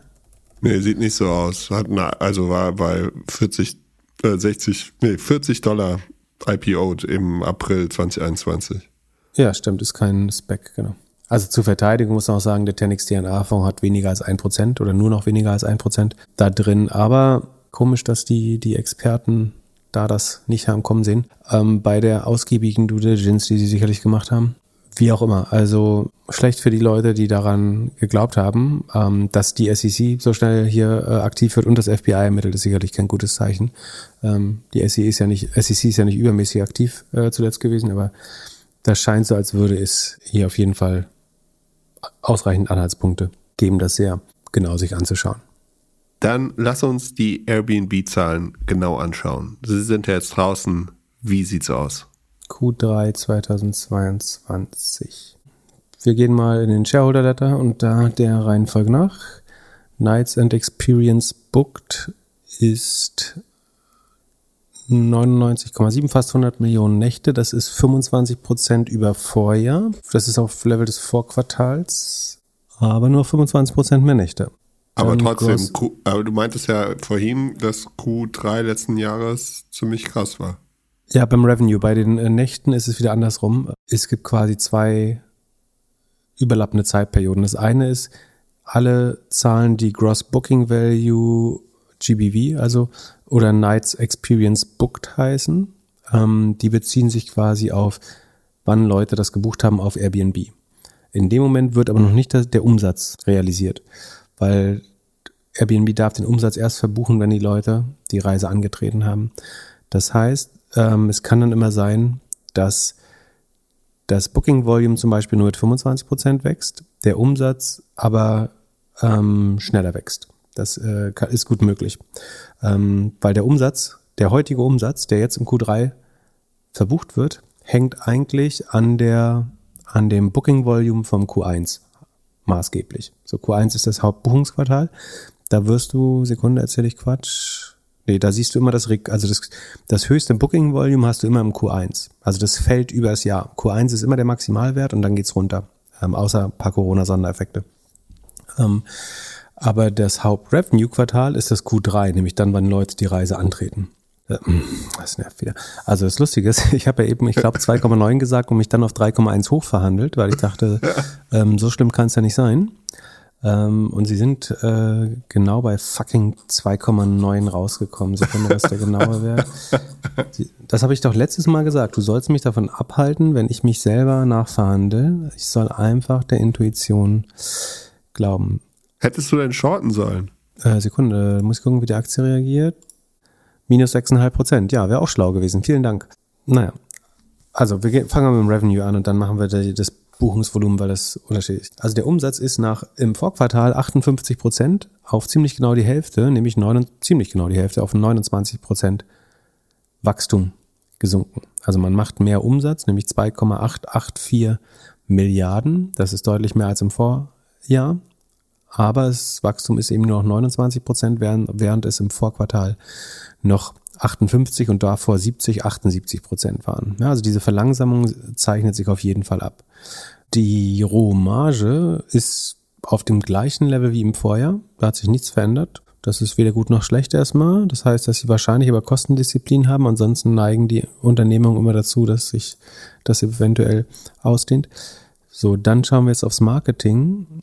Nee, sieht nicht so aus. Hat eine, also war bei 40, äh, 60, nee, 40 Dollar IPO im April 2021. Ja, stimmt, ist kein Spec, genau. Also zur Verteidigung muss man auch sagen, der Tenix DNA-Fonds hat weniger als ein Prozent oder nur noch weniger als ein Prozent da drin. Aber komisch, dass die, die Experten da das nicht haben kommen sehen. Ähm, bei der ausgiebigen Due Diligence, die sie sicherlich gemacht haben. Wie auch immer. Also schlecht für die Leute, die daran geglaubt haben, ähm, dass die SEC so schnell hier äh, aktiv wird und das FBI ermittelt, ist sicherlich kein gutes Zeichen. Ähm, die SEC ist ja nicht, SEC ist ja nicht übermäßig aktiv äh, zuletzt gewesen, aber das scheint so, als würde es hier auf jeden Fall ausreichend Anhaltspunkte geben, das sehr genau sich anzuschauen. Dann lass uns die Airbnb-Zahlen genau anschauen. Sie sind ja jetzt draußen. Wie sieht's aus? Q3 2022. Wir gehen mal in den Shareholder Letter und da der Reihenfolge nach. Nights and Experience Booked ist 99,7, fast 100 Millionen Nächte. Das ist 25 Prozent über Vorjahr. Das ist auf Level des Vorquartals, aber nur 25 Prozent mehr Nächte. Aber Dann trotzdem, Q, aber du meintest ja vorhin, dass Q3 letzten Jahres ziemlich krass war. Ja, beim Revenue, bei den äh, Nächten ist es wieder andersrum. Es gibt quasi zwei überlappende Zeitperioden. Das eine ist, alle Zahlen, die Gross Booking Value GBV, also oder Nights Experience Booked heißen, ähm, die beziehen sich quasi auf, wann Leute das gebucht haben auf Airbnb. In dem Moment wird aber noch nicht der Umsatz realisiert, weil Airbnb darf den Umsatz erst verbuchen, wenn die Leute die Reise angetreten haben. Das heißt, ähm, es kann dann immer sein, dass das Booking Volume zum Beispiel nur mit 25 Prozent wächst, der Umsatz aber ähm, schneller wächst. Das äh, ist gut möglich, ähm, weil der Umsatz, der heutige Umsatz, der jetzt im Q3 verbucht wird, hängt eigentlich an der an dem Booking Volume vom Q1 maßgeblich. So Q1 ist das Hauptbuchungsquartal. Da wirst du, Sekunde erzähle ich Quatsch. Nee, da siehst du immer das, also das, das höchste Booking Volume hast du immer im Q1. Also das fällt übers Jahr. Q1 ist immer der Maximalwert und dann geht's runter. Ähm, außer ein paar Corona-Sondereffekte. Ähm, aber das Hauptrevenue-Quartal ist das Q3, nämlich dann, wann Leute die Reise antreten. Äh, Das nervt wieder. Also das Lustige ist, ich habe ja eben, ich glaube, 2,9 gesagt und mich dann auf 3,1 hochverhandelt, weil ich dachte, ähm, so schlimm kann es ja nicht sein. Ähm, und sie sind äh, genau bei fucking 2,9 rausgekommen. Sekunde, was der genaue Wert. Sie- Das habe ich doch letztes Mal gesagt. Du sollst mich davon abhalten, wenn ich mich selber nachverhandle. Ich soll einfach der Intuition glauben. Hättest du denn shorten sollen? Äh, Sekunde, muss ich gucken, wie die Aktie reagiert. Minus 6,5 Prozent. Ja, wäre auch schlau gewesen. Vielen Dank. Naja, also wir fangen mit dem Revenue an und dann machen wir das Buchungsvolumen, weil das unterschiedlich ist. Also der Umsatz ist nach im Vorquartal 58 Prozent auf ziemlich genau die Hälfte, nämlich neun, ziemlich genau die Hälfte auf 29 Prozent Wachstum gesunken. Also man macht mehr Umsatz, nämlich 2,884 Milliarden. Das ist deutlich mehr als im Vorjahr. Aber das Wachstum ist eben nur noch 29 Prozent, während, während es im Vorquartal noch 58 und davor 70, 78 Prozent waren. Ja, also diese Verlangsamung zeichnet sich auf jeden Fall ab. Die Rohmarge ist auf dem gleichen Level wie im Vorjahr. Da hat sich nichts verändert. Das ist weder gut noch schlecht erstmal. Das heißt, dass sie wahrscheinlich aber Kostendisziplin haben. Ansonsten neigen die Unternehmungen immer dazu, dass sich das eventuell ausdehnt. So, dann schauen wir jetzt aufs Marketing.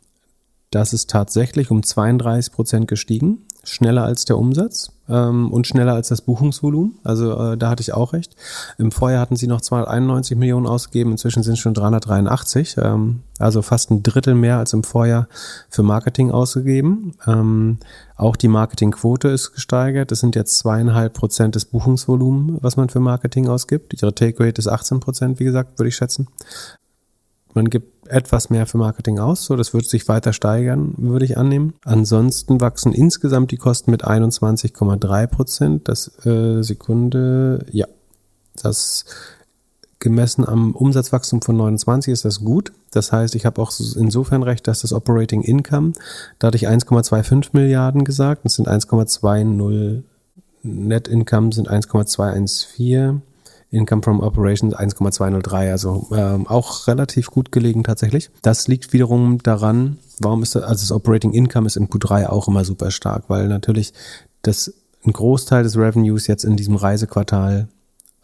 Das ist tatsächlich um 32 Prozent gestiegen, schneller als der Umsatz ähm, und schneller als das Buchungsvolumen. Also äh, da hatte ich auch recht. Im Vorjahr hatten sie noch 291 Millionen ausgegeben, inzwischen sind es schon 383, ähm, also fast ein Drittel mehr als im Vorjahr für Marketing ausgegeben. Ähm, auch die Marketingquote ist gesteigert. Das sind jetzt zweieinhalb Prozent des Buchungsvolumens, was man für Marketing ausgibt. Ihre Take Rate ist 18 Prozent, wie gesagt, würde ich schätzen. Man gibt etwas mehr für Marketing aus. So, das wird sich weiter steigern, würde ich annehmen. Ansonsten wachsen insgesamt die Kosten mit 21,3 Prozent. Das äh, Sekunde, ja, das gemessen am Umsatzwachstum von 29 ist das gut. Das heißt, ich habe auch insofern recht, dass das Operating Income, da hatte ich 1,25 Milliarden gesagt, das sind 1,20 Net Income sind 1,214 Income from Operations 1,203, also ähm, auch relativ gut gelegen tatsächlich. Das liegt wiederum daran, warum ist das, also das Operating Income ist in Q3 auch immer super stark, weil natürlich das ein Großteil des Revenues jetzt in diesem Reisequartal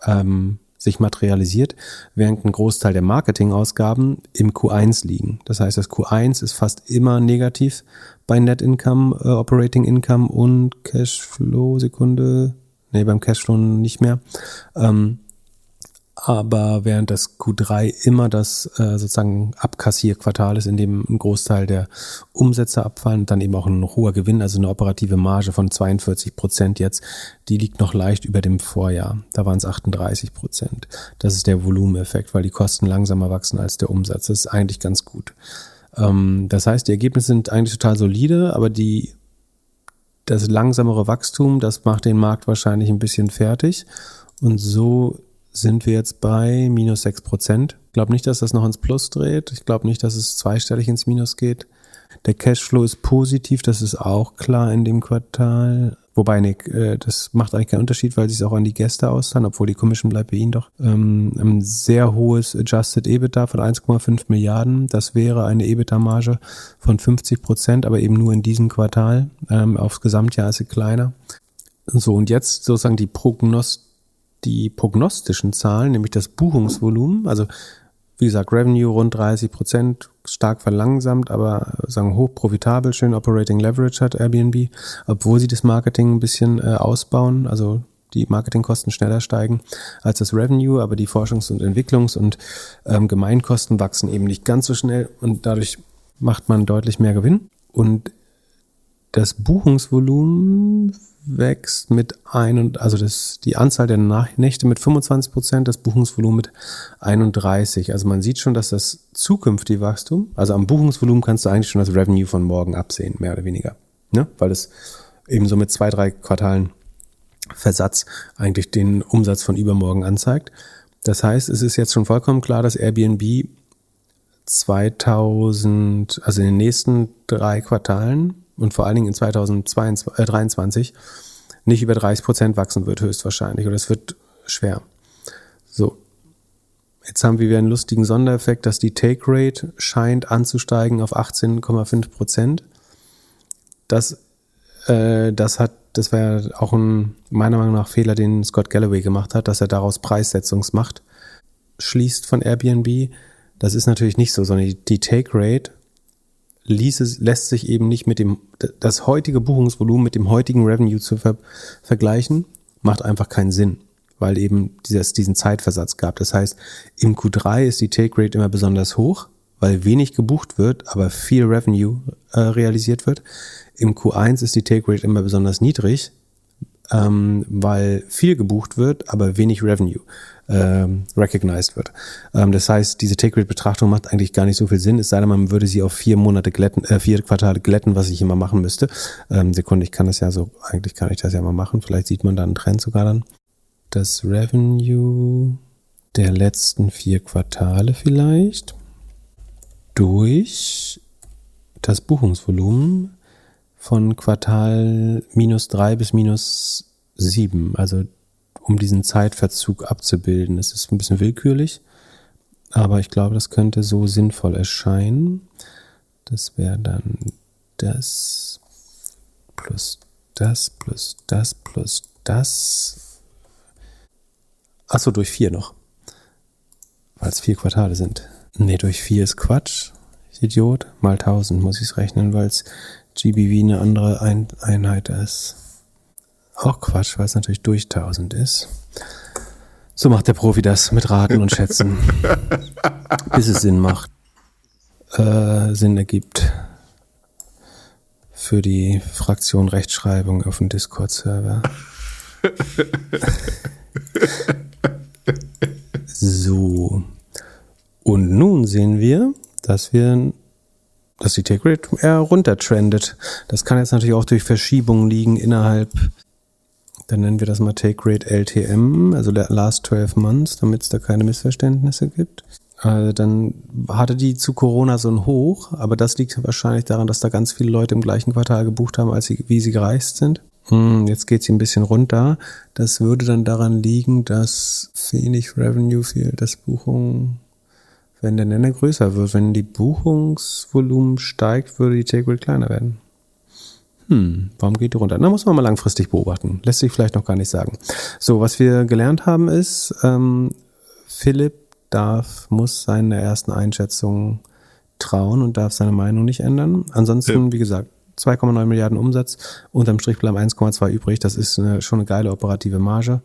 ähm, sich materialisiert, während ein Großteil der Marketingausgaben im Q1 liegen. Das heißt, das Q1 ist fast immer negativ bei Net Income, äh, Operating Income und Cashflow, Sekunde, nee, beim Cashflow nicht mehr. Ähm, aber während das Q3 immer das äh, sozusagen Abkassierquartal ist, in dem ein Großteil der Umsätze abfallen dann eben auch ein hoher Gewinn, also eine operative Marge von 42 Prozent jetzt, die liegt noch leicht über dem Vorjahr. Da waren es 38 Prozent. Das ist der Volumeneffekt, weil die Kosten langsamer wachsen als der Umsatz. Das ist eigentlich ganz gut. Ähm, das heißt, die Ergebnisse sind eigentlich total solide, aber die das langsamere Wachstum, das macht den Markt wahrscheinlich ein bisschen fertig. Und so sind wir jetzt bei minus 6 Prozent. Ich glaube nicht, dass das noch ins Plus dreht. Ich glaube nicht, dass es zweistellig ins Minus geht. Der Cashflow ist positiv, das ist auch klar in dem Quartal. Wobei, Nick, äh, das macht eigentlich keinen Unterschied, weil sie es auch an die Gäste auszahlen, obwohl die Commission bleibt bei ihnen doch. Ähm, ein sehr hohes Adjusted EBITDA von 1,5 Milliarden. Das wäre eine EBITDA-Marge von 50 Prozent, aber eben nur in diesem Quartal. Ähm, aufs Gesamtjahr ist sie kleiner. So, und jetzt sozusagen die Prognost die prognostischen Zahlen, nämlich das Buchungsvolumen, also wie gesagt, Revenue rund 30 Prozent, stark verlangsamt, aber sagen hoch profitabel, schön Operating Leverage hat Airbnb, obwohl sie das Marketing ein bisschen äh, ausbauen, also die Marketingkosten schneller steigen als das Revenue, aber die Forschungs- und Entwicklungs- und ähm, Gemeinkosten wachsen eben nicht ganz so schnell und dadurch macht man deutlich mehr Gewinn. Und das Buchungsvolumen wächst mit ein und also das, die Anzahl der Nächte mit 25 Prozent, das Buchungsvolumen mit 31. Also man sieht schon, dass das zukünftige Wachstum, also am Buchungsvolumen kannst du eigentlich schon das Revenue von morgen absehen, mehr oder weniger. Ne? Weil es eben so mit zwei, drei Quartalen Versatz eigentlich den Umsatz von übermorgen anzeigt. Das heißt, es ist jetzt schon vollkommen klar, dass Airbnb 2000, also in den nächsten drei Quartalen und vor allen Dingen in 2023 äh, nicht über 30 Prozent wachsen wird, höchstwahrscheinlich. Oder es wird schwer. So. Jetzt haben wir wieder einen lustigen Sondereffekt, dass die Take Rate scheint anzusteigen auf 18,5 Prozent. Das, äh, das hat, das wäre auch ein, meiner Meinung nach, Fehler, den Scott Galloway gemacht hat, dass er daraus Preissetzungsmacht schließt von Airbnb. Das ist natürlich nicht so, sondern die Take Rate ließe, lässt sich eben nicht mit dem, das heutige Buchungsvolumen mit dem heutigen Revenue zu ver, vergleichen, macht einfach keinen Sinn, weil eben dieses, diesen Zeitversatz gab. Das heißt, im Q3 ist die Take Rate immer besonders hoch, weil wenig gebucht wird, aber viel Revenue äh, realisiert wird. Im Q1 ist die Take Rate immer besonders niedrig, ähm, weil viel gebucht wird, aber wenig Revenue ähm, recognized wird. Ähm, das heißt, diese Take-Rate-Betrachtung macht eigentlich gar nicht so viel Sinn, es sei denn, man würde sie auf vier Monate glätten, äh, vier Quartale glätten, was ich immer machen müsste. Ähm, Sekunde, ich kann das ja so, eigentlich kann ich das ja mal machen, vielleicht sieht man da einen Trend sogar dann. Das Revenue der letzten vier Quartale vielleicht durch das Buchungsvolumen von Quartal minus drei bis minus sieben, also um diesen Zeitverzug abzubilden. Das ist ein bisschen willkürlich, aber ich glaube, das könnte so sinnvoll erscheinen. Das wäre dann das plus das plus das plus das. Achso, durch vier noch. Weil es vier Quartale sind. Nee, durch vier ist Quatsch. Idiot. Mal 1000 muss ich es rechnen, weil es GBV eine andere Ein Einheit ist. Auch Quatsch, weil es natürlich durch 1000 ist. So macht der Profi das mit Raten und Schätzen, bis es Sinn macht, äh, Sinn ergibt für die Fraktion Rechtschreibung auf dem Discord-Server. so. Und nun sehen wir, dass wir, dass die Take Rate eher runtertrendet. Das kann jetzt natürlich auch durch Verschiebungen liegen innerhalb, dann nennen wir das mal Take Rate LTM, also Last 12 Months, damit es da keine Missverständnisse gibt. Also dann hatte die zu Corona so ein Hoch, aber das liegt wahrscheinlich daran, dass da ganz viele Leute im gleichen Quartal gebucht haben, als sie, wie sie gereist sind. Hm, jetzt geht sie ein bisschen runter. Das würde dann daran liegen, dass wenig Revenue fehlt, dass Buchungen, wenn der Nenner größer wird, wenn die Buchungsvolumen steigt, würde die Take Rate kleiner werden. Hm, warum geht die runter? Na, muss man mal langfristig beobachten. Lässt sich vielleicht noch gar nicht sagen. So, was wir gelernt haben ist, ähm, Philipp darf, muss seine ersten Einschätzungen trauen und darf seine Meinung nicht ändern. Ansonsten, ja. wie gesagt, 2,9 Milliarden Umsatz, unterm Strich bleiben 1,2 übrig. Das ist eine, schon eine geile operative Marge.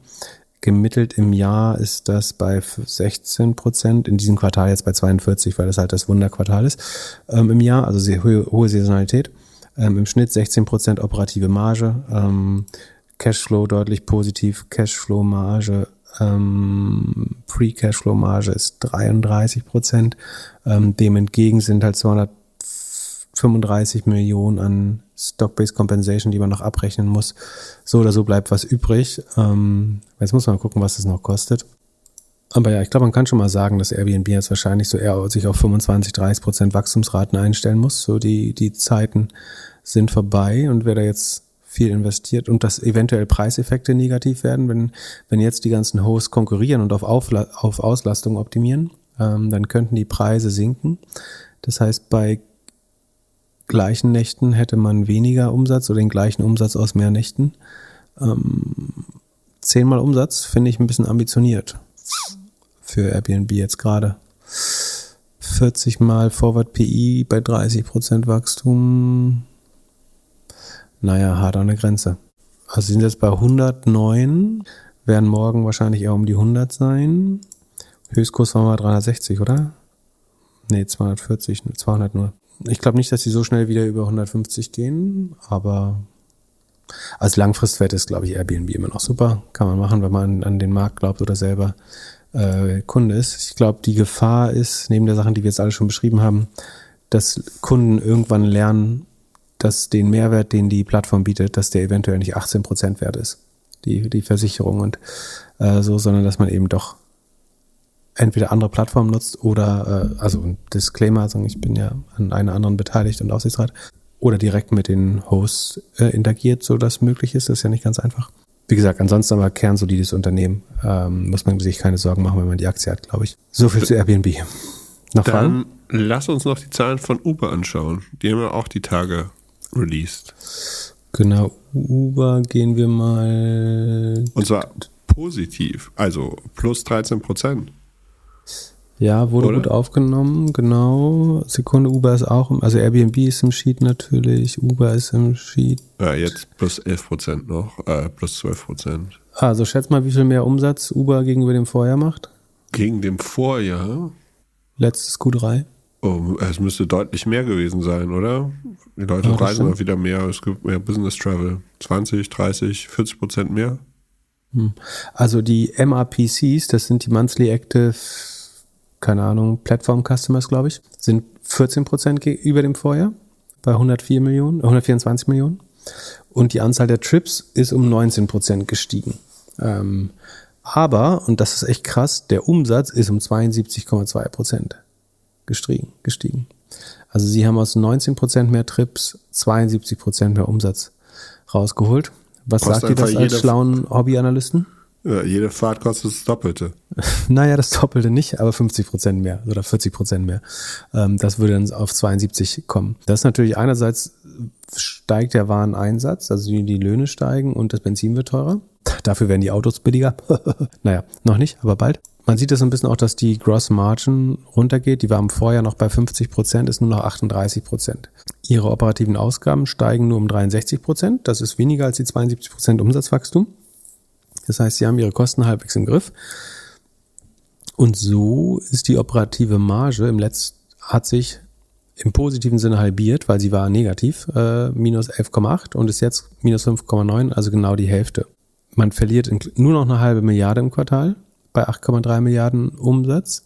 Gemittelt im Jahr ist das bei 16 Prozent, in diesem Quartal jetzt bei 42, weil das halt das Wunderquartal ist, ähm, im Jahr, also sehr hohe, hohe Saisonalität. Ähm, Im Schnitt 16 Prozent operative Marge, ähm, Cashflow deutlich positiv, Cashflow-Marge ähm, Free Cashflow Marge ist 33 Prozent. Ähm, dem entgegen sind halt 235 Millionen an Stock-Based Compensation, die man noch abrechnen muss. So oder so bleibt was übrig. Ähm, jetzt muss man gucken, was es noch kostet. Aber ja, ich glaube, man kann schon mal sagen, dass Airbnb jetzt wahrscheinlich so eher sich auf 25, 30 Prozent Wachstumsraten einstellen muss. So die, die Zeiten sind vorbei und wer da jetzt viel investiert und dass eventuell Preiseffekte negativ werden, wenn, wenn jetzt die ganzen Hosts konkurrieren und auf, Aufla auf Auslastung optimieren, ähm, dann könnten die Preise sinken. Das heißt, bei gleichen Nächten hätte man weniger Umsatz oder den gleichen Umsatz aus mehr Nächten. Ähm, zehnmal Umsatz finde ich ein bisschen ambitioniert für Airbnb jetzt gerade. 40 mal Forward PI bei 30 Prozent Wachstum naja, hart an der Grenze. Also sind jetzt bei 109, werden morgen wahrscheinlich eher um die 100 sein. Höchstkurs war mal 360, oder? Nee, 240, 200 nur. Ich glaube nicht, dass sie so schnell wieder über 150 gehen, aber als Langfristwert ist, glaube ich, Airbnb immer noch super. Kann man machen, wenn man an den Markt glaubt oder selber äh, Kunde ist. Ich glaube, die Gefahr ist, neben der Sachen, die wir jetzt alle schon beschrieben haben, dass Kunden irgendwann lernen, dass den Mehrwert, den die Plattform bietet, dass der eventuell nicht 18 Prozent wert ist, die, die Versicherung und äh, so, sondern dass man eben doch entweder andere Plattformen nutzt oder, äh, also ein Disclaimer, sagen, ich bin ja an einer anderen beteiligt und Aufsichtsrat, oder direkt mit den Hosts äh, interagiert, so dass möglich ist. Das ist ja nicht ganz einfach. Wie gesagt, ansonsten aber kernsolides Unternehmen. Ähm, muss man sich keine Sorgen machen, wenn man die Aktie hat, glaube ich. So viel zu Airbnb. Noch Dann Fragen? lass uns noch die Zahlen von Uber anschauen. Die haben ja auch die Tage released. Genau, Uber gehen wir mal. Und zwar positiv, also plus 13 Prozent. Ja, wurde Oder? gut aufgenommen, genau. Sekunde, Uber ist auch, also Airbnb ist im Sheet natürlich, Uber ist im Sheet. Ja, jetzt plus 11 Prozent noch, äh, plus 12 Prozent. Also schätz mal, wie viel mehr Umsatz Uber gegenüber dem Vorjahr macht? Gegen dem Vorjahr? Letztes Q3. Oh, es müsste deutlich mehr gewesen sein, oder? Die Leute ja, reisen mal wieder mehr, es gibt mehr Business Travel. 20, 30, 40 Prozent mehr. Hm. Also die MRPCs, das sind die Monthly Active, keine Ahnung, Platform Customers, glaube ich, sind 14 Prozent über dem Vorjahr bei 104 Millionen, 124 Millionen. Und die Anzahl der Trips ist um 19 Prozent gestiegen. Ähm, aber, und das ist echt krass, der Umsatz ist um 72,2 Prozent gestiegen. gestiegen. Also sie haben aus 19% mehr Trips 72% mehr Umsatz rausgeholt. Was Kostet sagt ihr das als schlauen Hobbyanalysten? Ja, jede Fahrt kostet das Doppelte. naja, das Doppelte nicht, aber 50 Prozent mehr oder 40 Prozent mehr. Ähm, das würde dann auf 72 kommen. Das ist natürlich einerseits steigt der Wareneinsatz, also die, Löhne steigen und das Benzin wird teurer. Dafür werden die Autos billiger. naja, noch nicht, aber bald. Man sieht das ein bisschen auch, dass die Gross Margin runtergeht. Die war im Vorjahr noch bei 50 Prozent, ist nur noch 38 Prozent. Ihre operativen Ausgaben steigen nur um 63 Prozent. Das ist weniger als die 72 Prozent Umsatzwachstum. Das heißt, sie haben ihre Kosten halbwegs im Griff. Und so ist die operative Marge im letzten, hat sich im positiven Sinne halbiert, weil sie war negativ, äh, minus 11,8 und ist jetzt minus 5,9, also genau die Hälfte. Man verliert nur noch eine halbe Milliarde im Quartal bei 8,3 Milliarden Umsatz.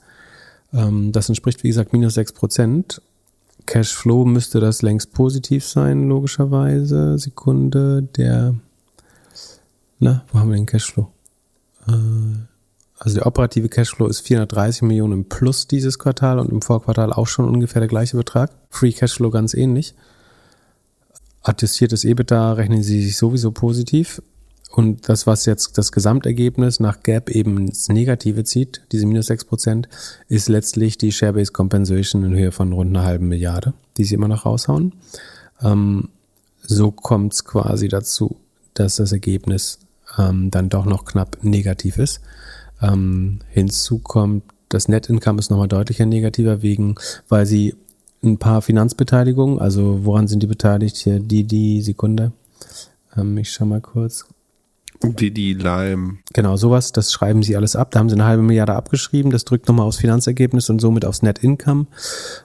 Ähm, das entspricht, wie gesagt, minus 6%. Cashflow müsste das längst positiv sein, logischerweise. Sekunde, der, na, wo haben wir den Cashflow? Äh, also der operative Cashflow ist 430 Millionen im Plus dieses Quartal und im Vorquartal auch schon ungefähr der gleiche Betrag. Free Cashflow ganz ähnlich. Attestiertes EBITDA rechnen sie sich sowieso positiv. Und das, was jetzt das Gesamtergebnis nach Gap eben ins Negative zieht, diese minus 6%, ist letztlich die Share-Based Compensation in Höhe von rund einer halben Milliarde, die sie immer noch raushauen. Ähm, so kommt es quasi dazu, dass das Ergebnis ähm, dann doch noch knapp negativ ist. Ähm, hinzu kommt, das Net Income ist nochmal deutlicher negativer wegen, weil sie ein paar Finanzbeteiligungen, also woran sind die beteiligt? Hier die, die Sekunde. Ähm, ich schau mal kurz. Die, die Lime. Genau, sowas, das schreiben sie alles ab. Da haben sie eine halbe Milliarde abgeschrieben. Das drückt nochmal aufs Finanzergebnis und somit aufs Net Income.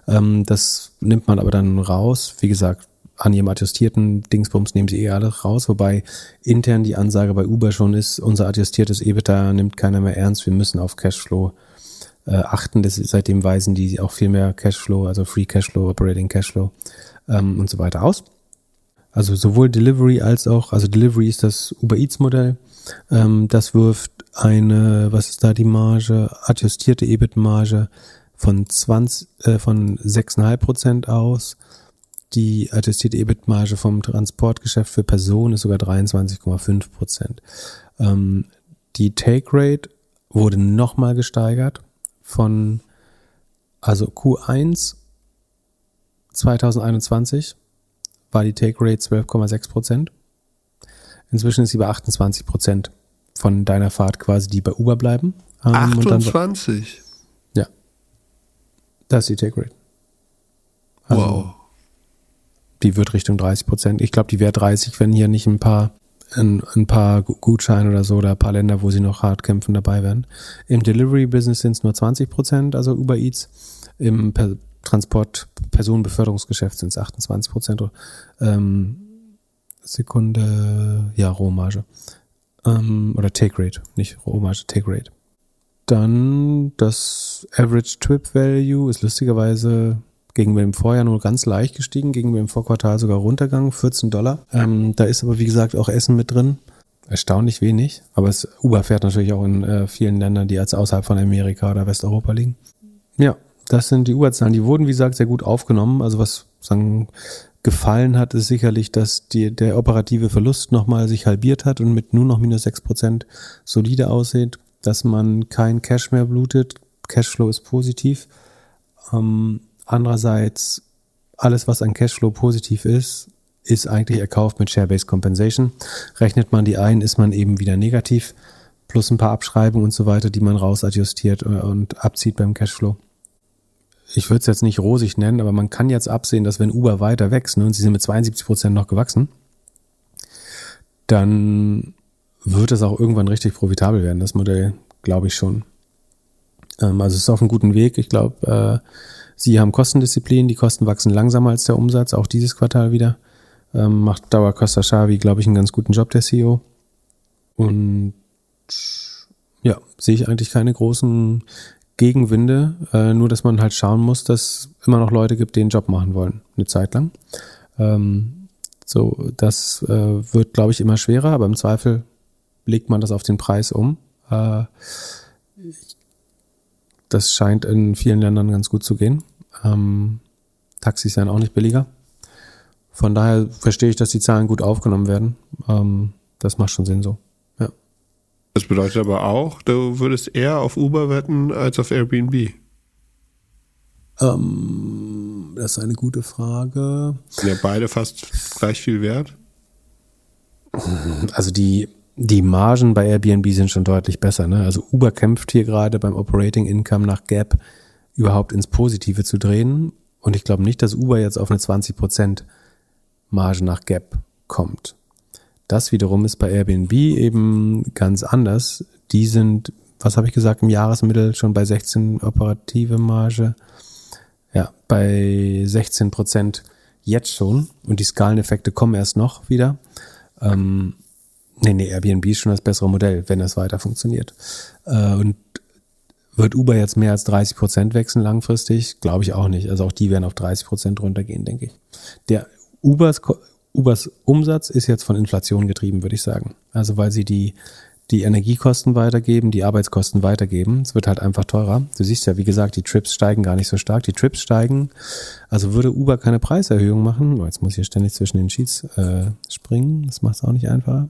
Ähm, das nimmt man aber dann raus. Wie gesagt, an ihrem adjustierten Dingsbums nehmen sie eh alles raus, wobei intern die Ansage bei Uber schon ist, unser adjustiertes EBITDA nimmt keiner mehr ernst, wir müssen auf Cashflow äh, achten. Das, seitdem weisen die auch viel mehr Cashflow, also Free Cashflow, Operating Cashflow ähm, und so weiter aus. Also sowohl Delivery als auch, also Delivery ist das Uber Eats Modell. Ähm, das wirft eine, was ist da die Marge, adjustierte EBIT-Marge von 20, äh, von 6,5 Prozent aus. Die adjustierte EBIT-Marge vom Transportgeschäft für Personen ist sogar 23,5 Prozent. Ähm, die Take Rate wurde nochmal gesteigert von, also Q1 2021 war die Take Rate 12,6 Prozent. Inzwischen ist sie bei 28 Prozent von deiner Fahrt quasi, die bei Uber bleiben. Ähm, 28? Dann, ja. Das ist die Take Rate. Also, wow. Die wird Richtung 30 Prozent. Ich glaube, die wäre 30, wenn hier nicht ein paar ein, ein paar Gutscheine oder so oder ein paar Länder, wo sie noch hart kämpfen, dabei wären. Im Delivery-Business sind es nur 20 Prozent, also Uber Eats. Im per Transport, Personenbeförderungsgeschäft sind es 28 Prozent. Ähm, Sekunde, ja, Rohmarge. Ähm, oder Take Rate, nicht Rohmarge, Take Rate. Dann das Average Trip Value ist lustigerweise gegenüber dem Vorjahr nur ganz leicht gestiegen, gegenüber dem Vorquartal sogar runtergegangen, 14 Dollar. Ähm, da ist aber wie gesagt auch Essen mit drin. Erstaunlich wenig, aber es, Uber fährt natürlich auch in äh, vielen Ländern, die als außerhalb von Amerika oder Westeuropa liegen. Ja, das sind die Uberzahlen. Die wurden, wie gesagt, sehr gut aufgenommen. Also was sagen, gefallen hat, ist sicherlich, dass die, der operative Verlust nochmal sich halbiert hat und mit nur noch minus sechs Prozent solide aussieht, dass man kein Cash mehr blutet. Cashflow ist positiv. Ähm, andererseits, alles, was an Cashflow positiv ist, ist eigentlich erkauft mit Share-Based Compensation. Rechnet man die ein, ist man eben wieder negativ, plus ein paar Abschreibungen und so weiter, die man rausadjustiert äh, und abzieht beim Cashflow ich würde es jetzt nicht rosig nennen, aber man kann jetzt absehen, dass wenn Uber weiter wächst, ne, und sie sind mit 72 Prozent noch gewachsen, dann wird es auch irgendwann richtig profitabel werden, das Modell, glaube ich schon. Ähm, also es ist auf einem guten Weg. Ich glaube, äh, sie haben Kostendisziplin, die Kosten wachsen langsamer als der Umsatz, auch dieses Quartal wieder. Ähm, macht Dauer Costa Xavi, glaube ich, einen ganz guten Job, der CEO. Und ja, sehe ich eigentlich keine großen Gegenwinde, äh, nur dass man halt schauen muss, dass immer noch Leute gibt, die den Job machen wollen, eine Zeit lang. Ähm, so, das äh, wird, glaube ich, immer schwerer, aber im Zweifel legt man das auf den Preis um. Äh, das scheint in vielen Ländern ganz gut zu gehen. Ähm, Taxis seien auch nicht billiger. Von daher verstehe ich, dass die Zahlen gut aufgenommen werden. Ähm, das macht schon Sinn so. Das bedeutet aber auch, du würdest eher auf Uber wetten als auf Airbnb. Ähm, das ist eine gute Frage. Sind ja beide fast gleich viel wert. Also die, die Margen bei Airbnb sind schon deutlich besser. Ne? Also Uber kämpft hier gerade beim Operating Income nach Gap überhaupt ins Positive zu drehen. Und ich glaube nicht, dass Uber jetzt auf eine 20% Marge nach Gap kommt. Das wiederum ist bei Airbnb eben ganz anders. Die sind, was habe ich gesagt, im Jahresmittel schon bei 16 operative Marge. Ja, bei 16 Prozent jetzt schon. Und die Skaleneffekte kommen erst noch wieder. Ähm, nee, nee, Airbnb ist schon das bessere Modell, wenn es weiter funktioniert. Äh, und Wird Uber jetzt mehr als 30 Prozent wechseln langfristig? Glaube ich auch nicht. Also auch die werden auf 30 Prozent runtergehen, denke ich. Der Ubers, Ubers Umsatz ist jetzt von Inflation getrieben, würde ich sagen. Also weil sie die, die Energiekosten weitergeben, die Arbeitskosten weitergeben. Es wird halt einfach teurer. Du siehst ja, wie gesagt, die Trips steigen gar nicht so stark. Die Trips steigen. Also würde Uber keine Preiserhöhung machen. Oh, jetzt muss ich hier ständig zwischen den Sheets äh, springen. Das macht es auch nicht einfacher.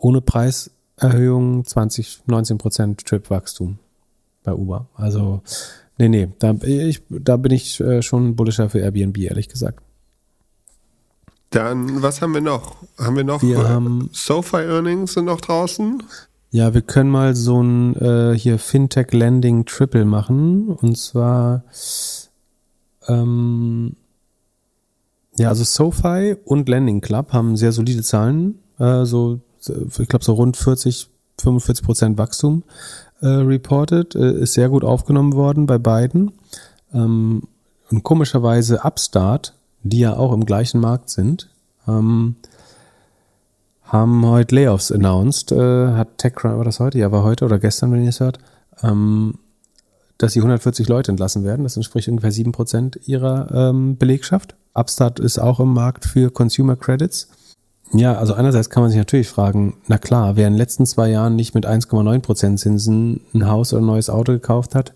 Ohne Preiserhöhung 20, 19 Prozent Trip-Wachstum bei Uber. Also, nee, nee, da, ich, da bin ich äh, schon bullischer für Airbnb, ehrlich gesagt. Dann, was haben wir noch? Haben wir noch Wir äh, haben- SoFi Earnings sind noch draußen? Ja, wir können mal so ein äh, hier Fintech Landing Triple machen. Und zwar ähm, ja, also SoFi und Landing Club haben sehr solide Zahlen. Äh, so, ich glaube, so rund 40, 45 Prozent Wachstum äh, reported. Äh, ist sehr gut aufgenommen worden bei beiden. Ähm, und komischerweise Upstart, die ja auch im gleichen Markt sind, ähm, haben heute Layoffs announced. Äh, hat TechCrunch, war das heute? Ja, war heute oder gestern, wenn ihr es hört. Ähm, dass sie 140 Leute entlassen werden. Das entspricht ungefähr 7% ihrer ähm, Belegschaft. Upstart ist auch im Markt für Consumer Credits. Ja, also einerseits kann man sich natürlich fragen, na klar, wer in den letzten zwei Jahren nicht mit 1,9% Zinsen ein Haus oder ein neues Auto gekauft hat,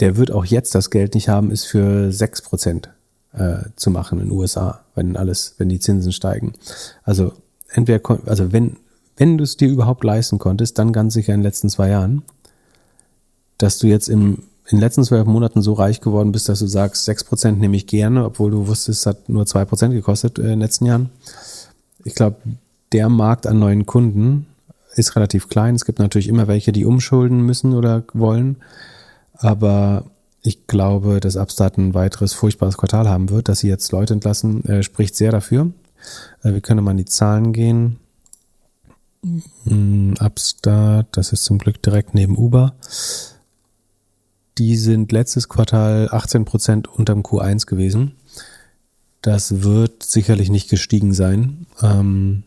der wird auch jetzt das Geld nicht haben, ist für 6% äh, zu machen in den USA, wenn alles, wenn die Zinsen steigen. Also entweder, also wenn, wenn du es dir überhaupt leisten konntest, dann ganz sicher in den letzten zwei Jahren, dass du jetzt im, in den letzten zwölf Monaten so reich geworden bist, dass du sagst, 6% nehme ich gerne, obwohl du wusstest, es hat nur 2% gekostet äh, in den letzten Jahren. Ich glaube, der Markt an neuen Kunden ist relativ klein. Es gibt natürlich immer welche, die umschulden müssen oder wollen. Aber ich glaube, dass Upstart ein weiteres furchtbares Quartal haben wird, dass sie jetzt Leute entlassen, äh, spricht sehr dafür. Äh, wir können mal in die Zahlen gehen. Mm, Upstart, das ist zum Glück direkt neben Uber. Die sind letztes Quartal 18% unterm Q1 gewesen. Das wird sicherlich nicht gestiegen sein. Ähm,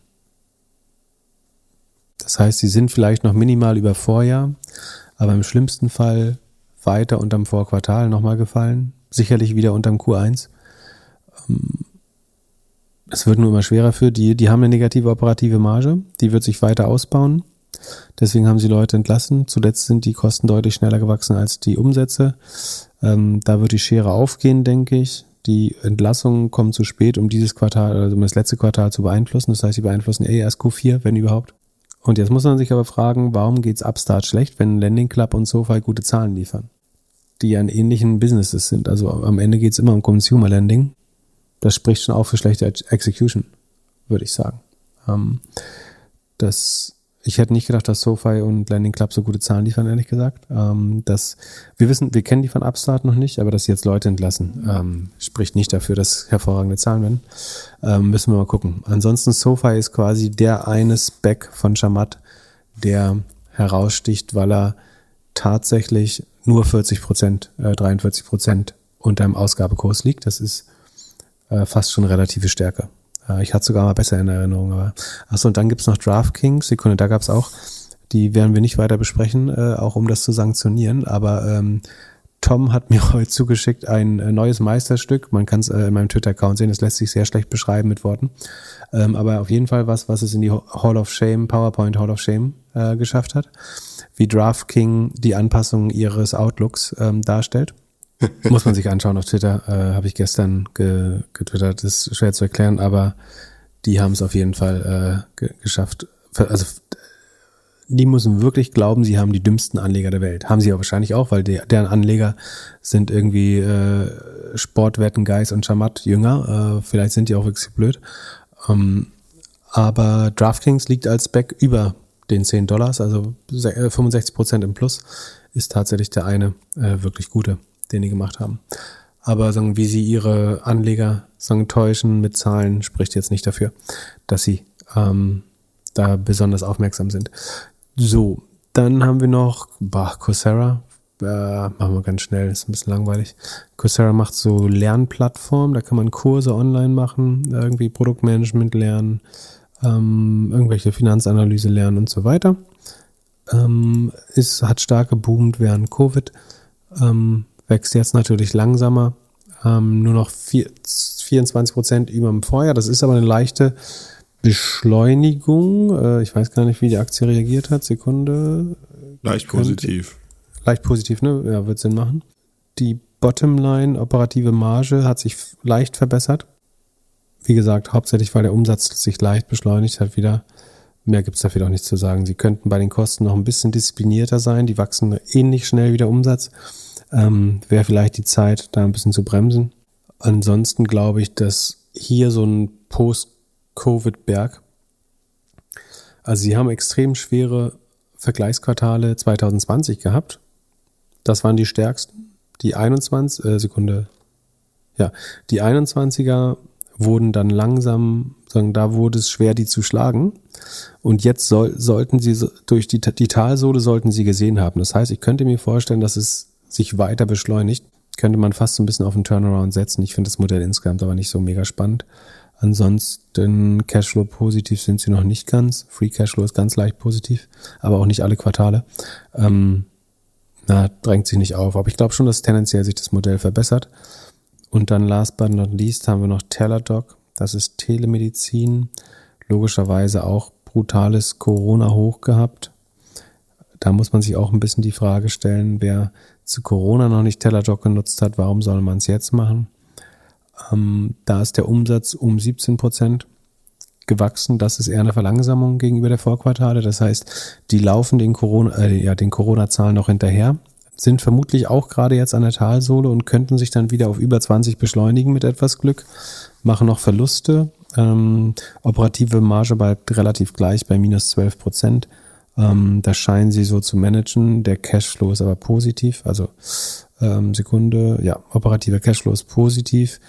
das heißt, sie sind vielleicht noch minimal über Vorjahr, aber im schlimmsten Fall weiter unterm Vorquartal nochmal gefallen. Sicherlich wieder unterm Q1. Ähm, Es wird nur immer schwerer für die. Die haben eine negative operative Marge. Die wird sich weiter ausbauen. Deswegen haben sie Leute entlassen. Zuletzt sind die Kosten deutlich schneller gewachsen als die Umsätze. Ähm, da wird die Schere aufgehen, denke ich. Die Entlassungen kommen zu spät, um dieses Quartal, also um das letzte Quartal zu beeinflussen. Das heißt, sie beeinflussen eh erst Q4, wenn überhaupt. Und jetzt muss man sich aber fragen, warum geht's Upstart schlecht, wenn Landing Club und SoFi gute Zahlen liefern? Die ja in ähnlichen Businesses sind. Also am Ende geht's immer um Consumer Lending. Das spricht schon auch für schlechte Ex- Execution, würde ich sagen. Ähm, das, ich hätte nicht gedacht, dass SoFi und Landing Club so gute Zahlen liefern, ehrlich gesagt. Ähm, das, wir wissen, wir kennen die von Upstart noch nicht, aber dass sie jetzt Leute entlassen, ähm, spricht nicht dafür, dass hervorragende Zahlen werden. Ähm, müssen wir mal gucken. Ansonsten SoFi ist quasi der eine Spec von Shamat, der heraussticht, weil er tatsächlich nur 40 Prozent, äh, 43 Prozent unter dem Ausgabekurs liegt. Das ist äh, fast schon relative Stärke. Äh, ich hatte sogar mal besser in Erinnerung. Aber achso, und dann gibt's noch DraftKings. Sekunde, da gab's auch. Die werden wir nicht weiter besprechen, äh, auch um das zu sanktionieren. Aber ähm, Tom hat mir heute zugeschickt ein äh, neues Meisterstück. Man kann es äh, in meinem Twitter-Account sehen. Das lässt sich sehr schlecht beschreiben mit Worten. Ähm, aber auf jeden Fall was, was es in die Hall of Shame, PowerPoint Hall of Shame äh, geschafft hat. Wie DraftKing die Anpassung ihres Outlooks ähm, darstellt. Muss man sich anschauen auf Twitter. Äh, Habe ich gestern ge getwittert. Ist schwer zu erklären, aber die haben es auf jeden Fall äh, ge geschafft. Also die müssen wirklich glauben, sie haben die dümmsten Anleger der Welt. Haben sie aber wahrscheinlich auch, weil die, deren Anleger sind irgendwie äh, Sportwetten, Geist und Schamat jünger. Äh, vielleicht sind die auch wirklich blöd. Ähm, aber DraftKings liegt als Back über den 10 Dollars, also 65 Prozent im Plus, ist tatsächlich der eine äh, wirklich gute, den die gemacht haben. Aber sagen, wie sie ihre Anleger sagen, täuschen mit Zahlen, spricht jetzt nicht dafür, dass sie ähm, da besonders aufmerksam sind. So, dann haben wir noch bah, Coursera. Äh, machen wir ganz schnell, ist ein bisschen langweilig. Coursera macht so Lernplattformen, da kann man Kurse online machen, irgendwie Produktmanagement lernen, ähm, irgendwelche Finanzanalyse lernen und so weiter. ähm, ist, hat stark geboomt während Covid, ähm, wächst jetzt natürlich langsamer, ähm, nur noch vier, 24 Prozent über dem Vorjahr. Das ist aber eine leichte Beschleunigung. Äh, ich weiß gar nicht, wie die Aktie reagiert hat. Sekunde. Leicht positiv. Leicht positiv, ne? Ja, wird Sinn machen. Die Bottomline, operative Marge, hat sich leicht verbessert. Wie gesagt, hauptsächlich, weil der Umsatz sich leicht beschleunigt hat wieder. Mehr gibt es dafür auch nicht zu sagen. Sie könnten bei den Kosten noch ein bisschen disziplinierter sein. Die wachsen ähnlich schnell wie der Umsatz. Ähm, Wäre vielleicht die Zeit, da ein bisschen zu bremsen. Ansonsten glaube ich, dass hier so ein Post-Covid-Berg, also sie haben extrem schwere Vergleichsquartale 2020 gehabt. Das waren die stärksten. Die 21, äh, Sekunde, ja, die 21er wurden dann langsam, sagen, da wurde es schwer, die zu schlagen. Und jetzt soll, sollten sie durch die, die Talsohle sollten sie gesehen haben. Das heißt, ich könnte mir vorstellen, dass es sich weiter beschleunigt. Könnte man fast so ein bisschen auf den Turnaround setzen. Ich finde das Modell insgesamt aber nicht so mega spannend. Ansonsten Cashflow positiv sind sie noch nicht ganz. Free Cashflow ist ganz leicht positiv, aber auch nicht alle Quartale. Ähm, na, drängt sich nicht auf. Aber ich glaube schon, dass tendenziell sich das Modell verbessert. Und dann last but not least haben wir noch Teladoc. Das ist Telemedizin. Logischerweise auch brutales Corona-Hoch gehabt. Da muss man sich auch ein bisschen die Frage stellen, wer zu Corona noch nicht Teladoc genutzt hat, warum soll man es jetzt machen? Ähm, da ist der Umsatz um 17 Prozent gewachsen. Das ist eher eine Verlangsamung gegenüber der Vorquartale. Das heißt, die laufen den Corona, äh, ja, den Corona-Zahlen noch hinterher sind vermutlich auch gerade jetzt an der Talsohle und könnten sich dann wieder auf über 20 beschleunigen mit etwas Glück, machen noch Verluste. Ähm, operative Marge bleibt relativ gleich bei minus 12 Prozent. Ähm, das scheinen sie so zu managen. Der Cashflow ist aber positiv. Also ähm, Sekunde, ja, operativer Cashflow ist positiv.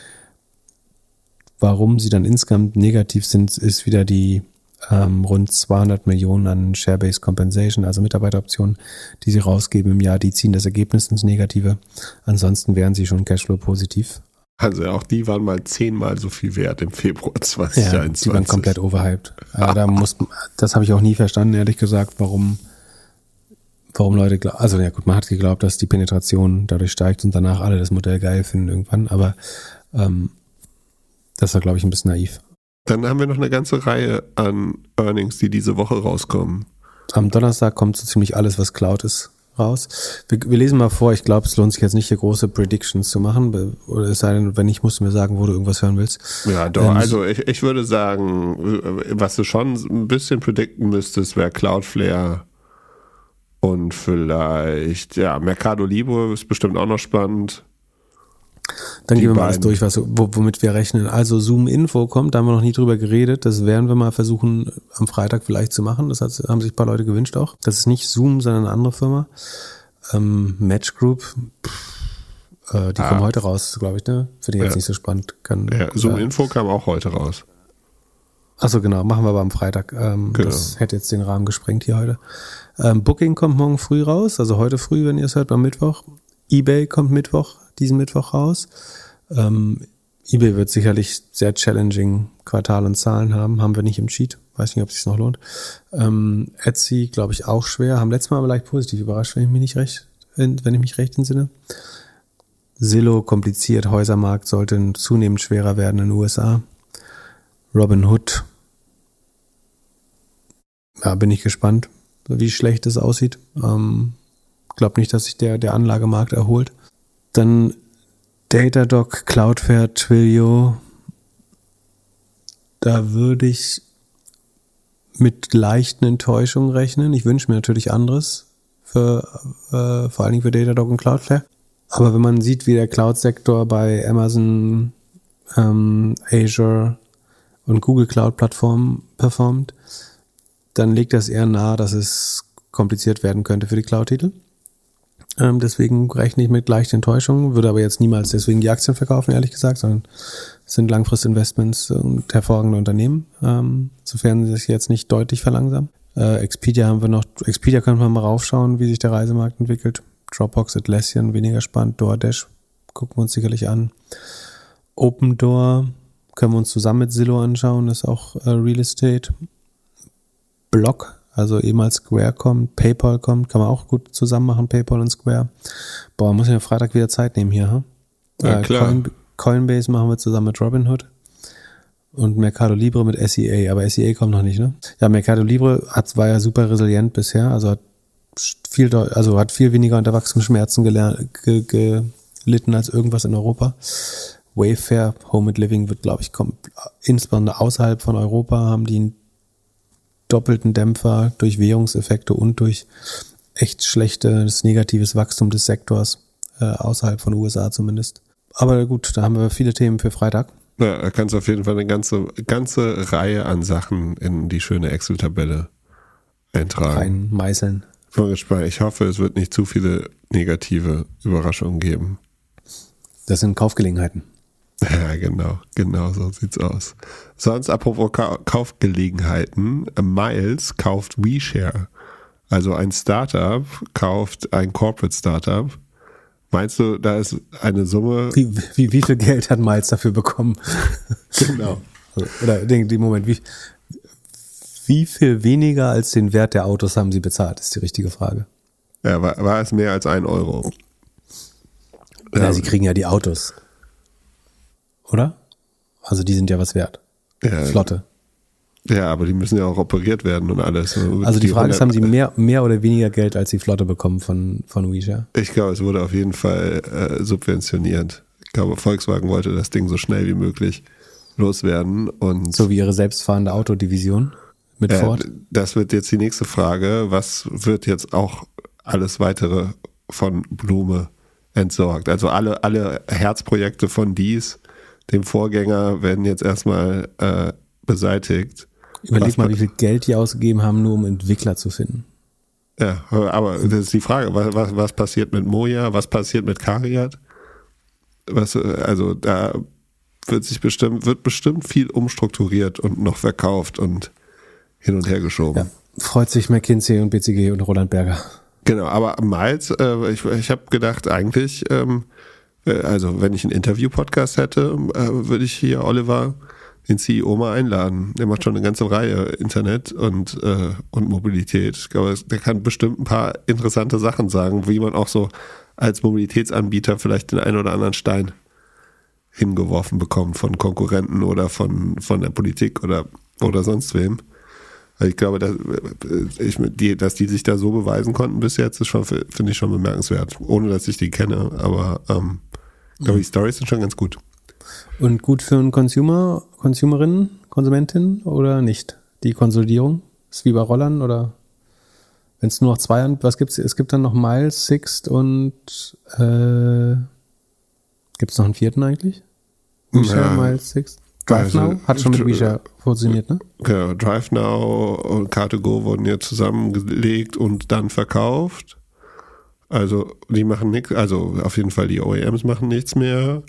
Warum sie dann insgesamt negativ sind, ist wieder die ähm, rund 200 Millionen an Share-Based Compensation, also Mitarbeiteroptionen, die sie rausgeben im Jahr, die ziehen das Ergebnis ins Negative. Ansonsten wären sie schon Cashflow positiv. Also auch die waren mal zehnmal so viel wert im Februar 2021. Ja, die waren komplett overhyped. Ja, da muss, das habe ich auch nie verstanden, ehrlich gesagt, warum, warum Leute glauben. Also ja gut, man hat geglaubt, dass die Penetration dadurch steigt und danach alle das Modell geil finden irgendwann, aber ähm, das war, glaube ich, ein bisschen naiv. Dann haben wir noch eine ganze Reihe an Earnings, die diese Woche rauskommen. Am Donnerstag kommt so ziemlich alles, was Cloud ist, raus. Wir, wir lesen mal vor. Ich glaube, es lohnt sich jetzt nicht, hier große Predictions zu machen. Oder es sei denn, wenn nicht, musst du mir sagen, wo du irgendwas hören willst. Ja, doch. Ähm, also ich, ich würde sagen, was du schon ein bisschen predikten müsstest, wäre Cloudflare und vielleicht, ja, Mercado Libre ist bestimmt auch noch spannend. Dann die gehen wir mal alles durch, was, womit wir rechnen. Also Zoom-Info kommt, da haben wir noch nie drüber geredet. Das werden wir mal versuchen, am Freitag vielleicht zu machen. Das haben sich ein paar Leute gewünscht auch. Das ist nicht Zoom, sondern eine andere Firma. Ähm, Match Group, pff, äh, die ah. kommen heute raus, glaube ich, ne? Finde ich jetzt ja. nicht so spannend. Kann, ja, Zoom-Info kam auch heute raus. Achso, genau, machen wir aber am Freitag. Ähm, genau. Das hätte jetzt den Rahmen gesprengt hier heute. Ähm, Booking kommt morgen früh raus, also heute früh, wenn ihr es hört, am Mittwoch. eBay kommt Mittwoch diesen Mittwoch raus. Ähm, eBay wird sicherlich sehr challenging Quartal und Zahlen haben, haben wir nicht im Cheat. Weiß nicht, ob es sich noch lohnt. Ähm, Etsy, glaube ich, auch schwer. Haben letztes Mal aber leicht positiv überrascht, wenn ich mich nicht recht, wenn ich mich recht entsinne. Zillow kompliziert, Häusermarkt sollte zunehmend schwerer werden in den USA. Robin Hood. Ja, bin ich gespannt, wie schlecht es aussieht. Ähm, glaub nicht, dass sich der, der Anlagemarkt erholt. Dann Datadog, Cloudflare, Twilio. Da würde ich mit leichten Enttäuschungen rechnen. Ich wünsche mir natürlich anderes für äh, vor allen Dingen für Datadog und Cloudflare. Aber wenn man sieht, wie der Cloud-Sektor bei Amazon, ähm, Azure und Google Cloud-Plattformen performt, dann liegt das eher nahe, dass es kompliziert werden könnte für die Cloud-Titel. Ähm, deswegen rechne ich mit leichten Enttäuschungen, würde aber jetzt niemals deswegen die Aktien verkaufen, ehrlich gesagt, sondern sind Langfristinvestments und hervorragende Unternehmen, ähm, sofern sie sich jetzt nicht deutlich verlangsamen. Äh, Expedia haben wir noch, Expedia können wir mal raufschauen, wie sich der Reisemarkt entwickelt. Dropbox, Atlassian, weniger spannend, DoorDash gucken wir uns sicherlich an. Open Door können wir uns zusammen mit Zillow anschauen, ist auch äh, Real Estate. Block Also ehemals Square kommt, PayPal kommt, kann man auch gut zusammen machen, PayPal und Square. Boah, muss ich mir Freitag wieder Zeit nehmen hier, ha? Ja, klar. Coin, Coinbase machen wir zusammen mit Robinhood und Mercado Libre mit SEA, aber SEA kommt noch nicht, ne? Ja, Mercado Libre hat, war ja super resilient bisher, also hat viel, also hat viel weniger unter Wachstumsschmerzen ge, gelitten als irgendwas in Europa. Wayfair, Home and Living wird, glaube ich, kommt, insbesondere außerhalb von Europa haben die einen doppelten Dämpfer durch Währungseffekte und durch echt schlechtes, negatives Wachstum des Sektors, äh, außerhalb von USA zumindest. Aber gut, da haben wir viele Themen für Freitag. Ja, da kannst du auf jeden Fall eine ganze, ganze Reihe an Sachen in die schöne Excel-Tabelle eintragen. Reinmeißeln. Ich hoffe, es wird nicht zu viele negative Überraschungen geben. Das sind Kaufgelegenheiten. Ja, genau, genau so sieht's aus. Sonst, apropos Ka Kaufgelegenheiten, Miles kauft WeShare. Also ein Startup kauft ein Corporate Startup. Meinst du, da ist eine Summe? Wie, wie, wie viel Geld hat Miles dafür bekommen? Genau. Oder den, den Moment, wie, wie viel weniger als den Wert der Autos haben sie bezahlt, ist die richtige Frage. Ja, war, war es mehr als ein Euro? Ja, sie kriegen ja die Autos. Oder? Also die sind ja was wert. Ja, Flotte. Ja, aber die müssen ja auch operiert werden und alles. Also die Frage ist, haben sie 100 mehr, mehr oder weniger Geld als die Flotte bekommen von, von WeShare? Ich glaube, es wurde auf jeden Fall äh, subventioniert. Ich glaube, Volkswagen wollte das Ding so schnell wie möglich loswerden und So wie ihre selbstfahrende Autodivision mit äh, Ford? das wird jetzt die nächste Frage. Was wird jetzt auch alles weitere von Blume entsorgt? Also alle, alle Herzprojekte von dies, dem Vorgänger, werden jetzt erstmal äh, beseitigt. Überleg Was mal, wie viel Geld die ausgegeben haben, nur um Entwickler zu finden. Ja, aber das ist die Frage, was, was, was passiert mit Moja, was passiert mit Kariat? Was, also da wird sich bestimmt, wird bestimmt viel umstrukturiert und noch verkauft und hin und her geschoben. Ja. Freut sich McKinsey und BCG und Roland Berger. Genau, aber Miles, äh, ich, ich habe gedacht, eigentlich, ähm, äh, also wenn ich einen Interview-Podcast hätte, äh, würde ich hier Oliver, den CEO, mal einladen. Der macht schon eine ganze Reihe Internet und, äh, und Mobilität. Ich glaube, der kann bestimmt ein paar interessante Sachen sagen, wie man auch so als Mobilitätsanbieter vielleicht den einen oder anderen Stein hingeworfen bekommt von Konkurrenten oder von, von der Politik oder, oder sonst wem. Also ich glaube, dass, ich, die, dass die sich da so beweisen konnten bis jetzt, ist schon, finde ich schon bemerkenswert. Ohne dass ich die kenne, aber ähm, ich glaube, die Stories sind schon ganz gut. Und gut für einen Consumer, Consumerin, Konsumentin oder nicht? Die Konsolidierung? Ist wie bei Rollern oder wenn es nur noch zwei an, was gibt's? Es gibt dann noch Miles, Sixt und äh, gibt es noch einen vierten eigentlich? Ja. Miles, Sixt? DriveNow? Also, Hat schon mit WeShare funktioniert, ne? Genau, DriveNow und Car2Go wurden ja zusammengelegt und dann verkauft. Also die machen nichts, also auf jeden Fall die OEMs machen nichts mehr.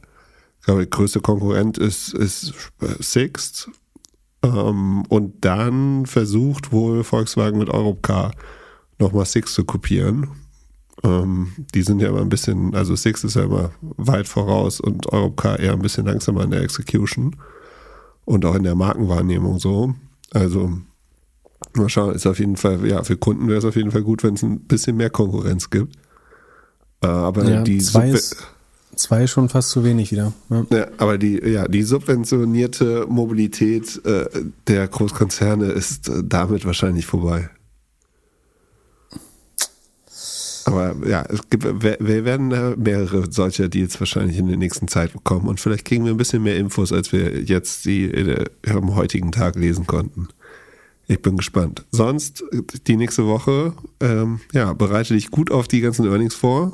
Ich glaube, der größte Konkurrent ist, ist Sixt. Ähm, und dann versucht wohl Volkswagen mit Europcar nochmal Sixt zu kopieren. Ähm, die sind ja immer ein bisschen, also Sixt ist ja immer weit voraus und Europcar eher ein bisschen langsamer in der Execution und auch in der Markenwahrnehmung so. Also mal schauen, ist auf jeden Fall, ja, für Kunden wäre es auf jeden Fall gut, wenn es ein bisschen mehr Konkurrenz gibt. Äh, aber Ja, die zwei ist, zwei schon fast zu wenig wieder. Ja. ja, aber die, ja, die subventionierte Mobilität äh, der Großkonzerne ist äh, damit wahrscheinlich vorbei. Aber ja, es gibt, wir, werden mehrere solcher Deals wahrscheinlich in der nächsten Zeit bekommen und vielleicht kriegen wir ein bisschen mehr Infos, als wir jetzt die am heutigen Tag lesen konnten. Ich bin gespannt. Sonst, die nächste Woche, ähm, ja, bereite dich gut auf die ganzen Earnings vor.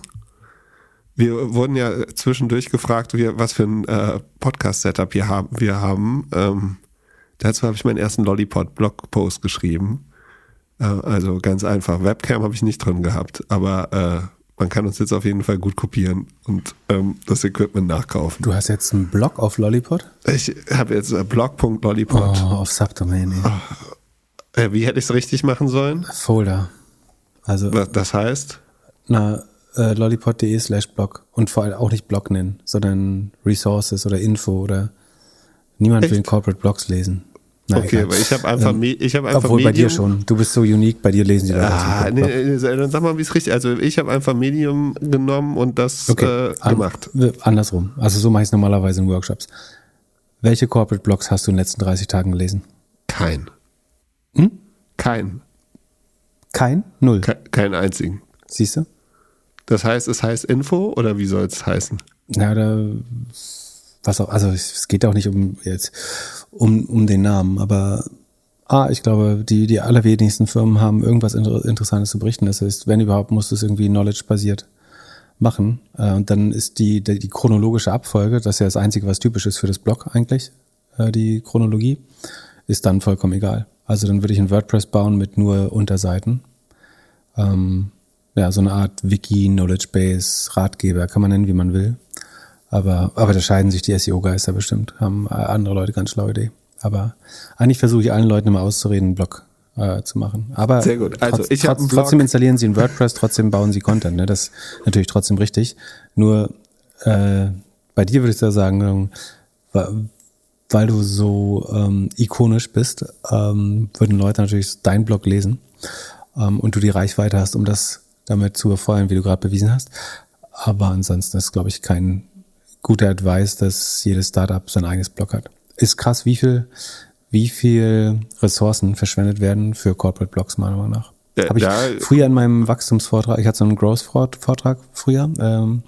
Wir wurden ja zwischendurch gefragt, wie, was für ein äh, Podcast-Setup wir haben. Wir haben ähm, dazu habe ich meinen ersten Lollipop-Blogpost geschrieben. Äh, also ganz einfach. Webcam habe ich nicht drin gehabt, aber äh, man kann uns jetzt auf jeden Fall gut kopieren und ähm, das Equipment nachkaufen. Du hast jetzt einen Blog auf Lollipop? Ich habe jetzt äh, blog.lollipop. Oh, auf Subdomain, ey. Äh, wie hätte ich es richtig machen sollen? Folder. Also, Was das heißt? na, äh, lollipop.de slash blog. Und vor allem auch nicht Blog nennen, sondern Resources oder Info oder niemand will Echt? Corporate Blogs lesen. Na, Okay, aber ich habe einfach, Ähm, ich habe einfach Obwohl bei dir Medium- schon. Du bist so unique, bei dir lesen die Leute. Ah, nee, nee, dann sag mal, wie es richtig Also ich habe einfach Medium genommen und das Okay, äh, an- gemacht. w- andersrum. Also so mache ich es normalerweise in Workshops. Welche Corporate Blogs hast du in den letzten 30 Tagen gelesen? Kein. Hm? Kein. Kein? Null. Ke keinen einzigen. Siehst du? Das heißt, es heißt Info oder wie soll es heißen? Na, da, was auch, also es geht auch nicht um jetzt um, um den Namen, aber ah, ich glaube, die, die allerwenigsten Firmen haben irgendwas Inter Interessantes zu berichten. Das heißt, wenn überhaupt, muss es irgendwie knowledge-basiert machen. Äh, Und dann ist die, die, die chronologische Abfolge, das ist ja das Einzige, was typisch ist für das Blog eigentlich, äh, die Chronologie, ist dann vollkommen egal. Also dann würde ich ein WordPress bauen mit nur Unterseiten. Ähm, ja, so eine Art Wiki, Knowledge Base, Ratgeber, kann man nennen, wie man will. Aber, aber da scheiden sich die SEO-Geister bestimmt. Haben äh, andere Leute ganz schlaue Idee. Aber eigentlich versuche ich allen Leuten immer auszureden, einen Blog äh, zu machen. Aber Sehr gut. Also, trotz, ich hab einen trotz, trotzdem Blog. installieren sie ein WordPress, trotzdem bauen sie Content. Ne? Das ist natürlich trotzdem richtig. Nur äh, bei dir würde ich da sagen, wa- weil du so ähm, ikonisch bist, ähm, würden Leute natürlich deinen Blog lesen ähm, und du die Reichweite hast, um das damit zu befeuern, wie du gerade bewiesen hast. Aber ansonsten ist, glaube ich, kein guter Advice, dass jedes Startup sein eigenes Blog hat. Ist krass, wie viel, wie viel Ressourcen verschwendet werden für Corporate Blogs, meiner Meinung nach. Ja, Habe ich da- früher in meinem Wachstumsvortrag, ich hatte so einen Growth-Vortrag früher, ähm,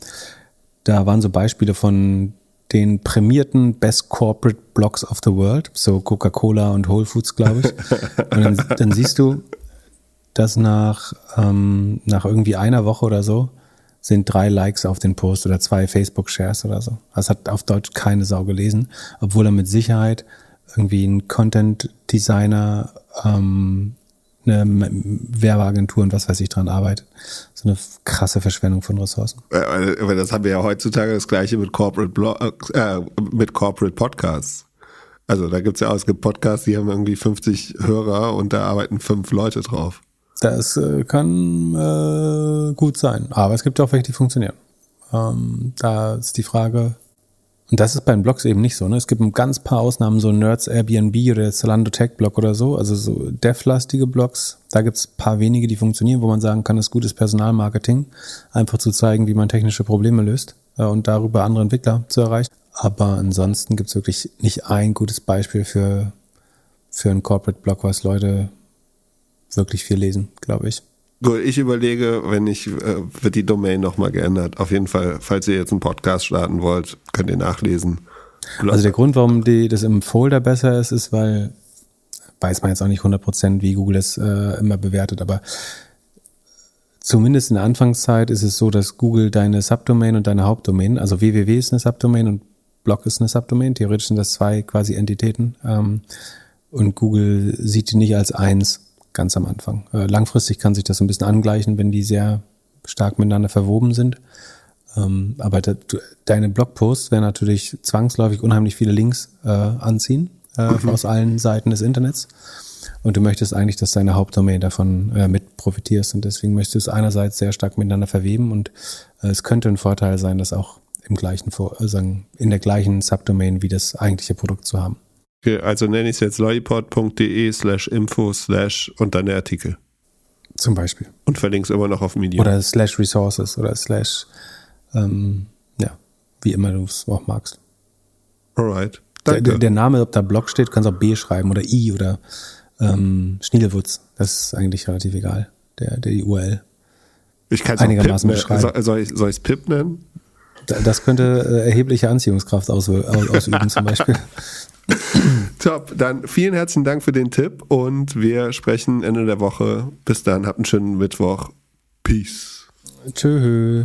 da waren so Beispiele von den prämierten Best Corporate Blogs of the World, so Coca-Cola und Whole Foods, glaube ich. Und dann, dann siehst du, dass nach, ähm, nach irgendwie einer Woche oder so sind drei Likes auf den Post oder zwei Facebook-Shares oder so. Das hat auf Deutsch keine Sau gelesen, obwohl er mit Sicherheit irgendwie ein Content-Designer, ähm, eine Werbeagentur und was weiß ich dran arbeitet. So eine krasse Verschwendung von Ressourcen. Äh, das haben wir ja heutzutage das gleiche mit Corporate Blogs, äh, mit Corporate Podcasts. Also da gibt's ja auch, es gibt Podcasts, die haben irgendwie 50 Hörer und da arbeiten fünf Leute drauf. Das äh, kann äh, gut sein, aber es gibt auch welche, die funktionieren. Ähm, da ist die Frage, und das ist bei den Blogs eben nicht so. Ne? Es gibt ein ganz paar Ausnahmen, so Nerds Airbnb oder der Zalando Tech Blog oder so, also so devlastige Blogs. Da gibt es paar wenige, die funktionieren, wo man sagen kann, das ist gutes Personalmarketing, einfach zu zeigen, wie man technische Probleme löst äh, und darüber andere Entwickler zu erreichen. Aber ansonsten gibt es wirklich nicht ein gutes Beispiel für, für einen Corporate Blog, was Leute wirklich viel lesen, glaube ich. Gut, ich überlege, wenn ich, äh, wird die Domain nochmal geändert. Auf jeden Fall, falls ihr jetzt einen Podcast starten wollt, könnt ihr nachlesen. Also der Grund, warum die, das im Folder besser ist, ist, weil, weiß man jetzt auch nicht 100%, wie Google es äh, immer bewertet, aber zumindest in der Anfangszeit ist es so, dass Google deine Subdomain und deine Hauptdomain, also www ist eine Subdomain und Blog ist eine Subdomain, theoretisch sind das zwei quasi Entitäten ähm, und Google sieht die nicht als eins ganz am Anfang. Äh, langfristig kann sich das so ein bisschen angleichen, wenn die sehr stark miteinander verwoben sind. Ähm, aber du, deine Blogposts werden natürlich zwangsläufig unheimlich viele Links äh, anziehen äh, aus allen Seiten des Internets. Und du möchtest eigentlich, dass deine Hauptdomain davon äh, mit profitierst. Und deswegen möchtest du es einerseits sehr stark miteinander verweben. Und äh, es könnte ein Vorteil sein, das auch im gleichen, Vor- äh, sagen, in der gleichen Subdomain wie das eigentliche Produkt zu haben. Also nenne ich es jetzt lollipod.de slash info slash und dann der Artikel. Zum Beispiel. Und verlinke es immer noch auf Medium. Oder slash resources oder slash, ähm, ja, wie immer du es auch magst. Alright. Der, Danke. der, der Name, ob da Blog steht, kannst auch B schreiben oder I oder ähm, Schnielewutz. Das ist eigentlich relativ egal, der, der die URL. ich kann es einigermaßen Pip, ne? beschreiben. soll, ich ich's Pip nennen? Da- Das könnte äh, erhebliche Anziehungskraft aus, aus, ausüben zum Beispiel. Top, dann vielen herzlichen Dank für den Tipp und wir sprechen Ende der Woche. Bis dann, habt einen schönen Mittwoch. Peace. Tschö.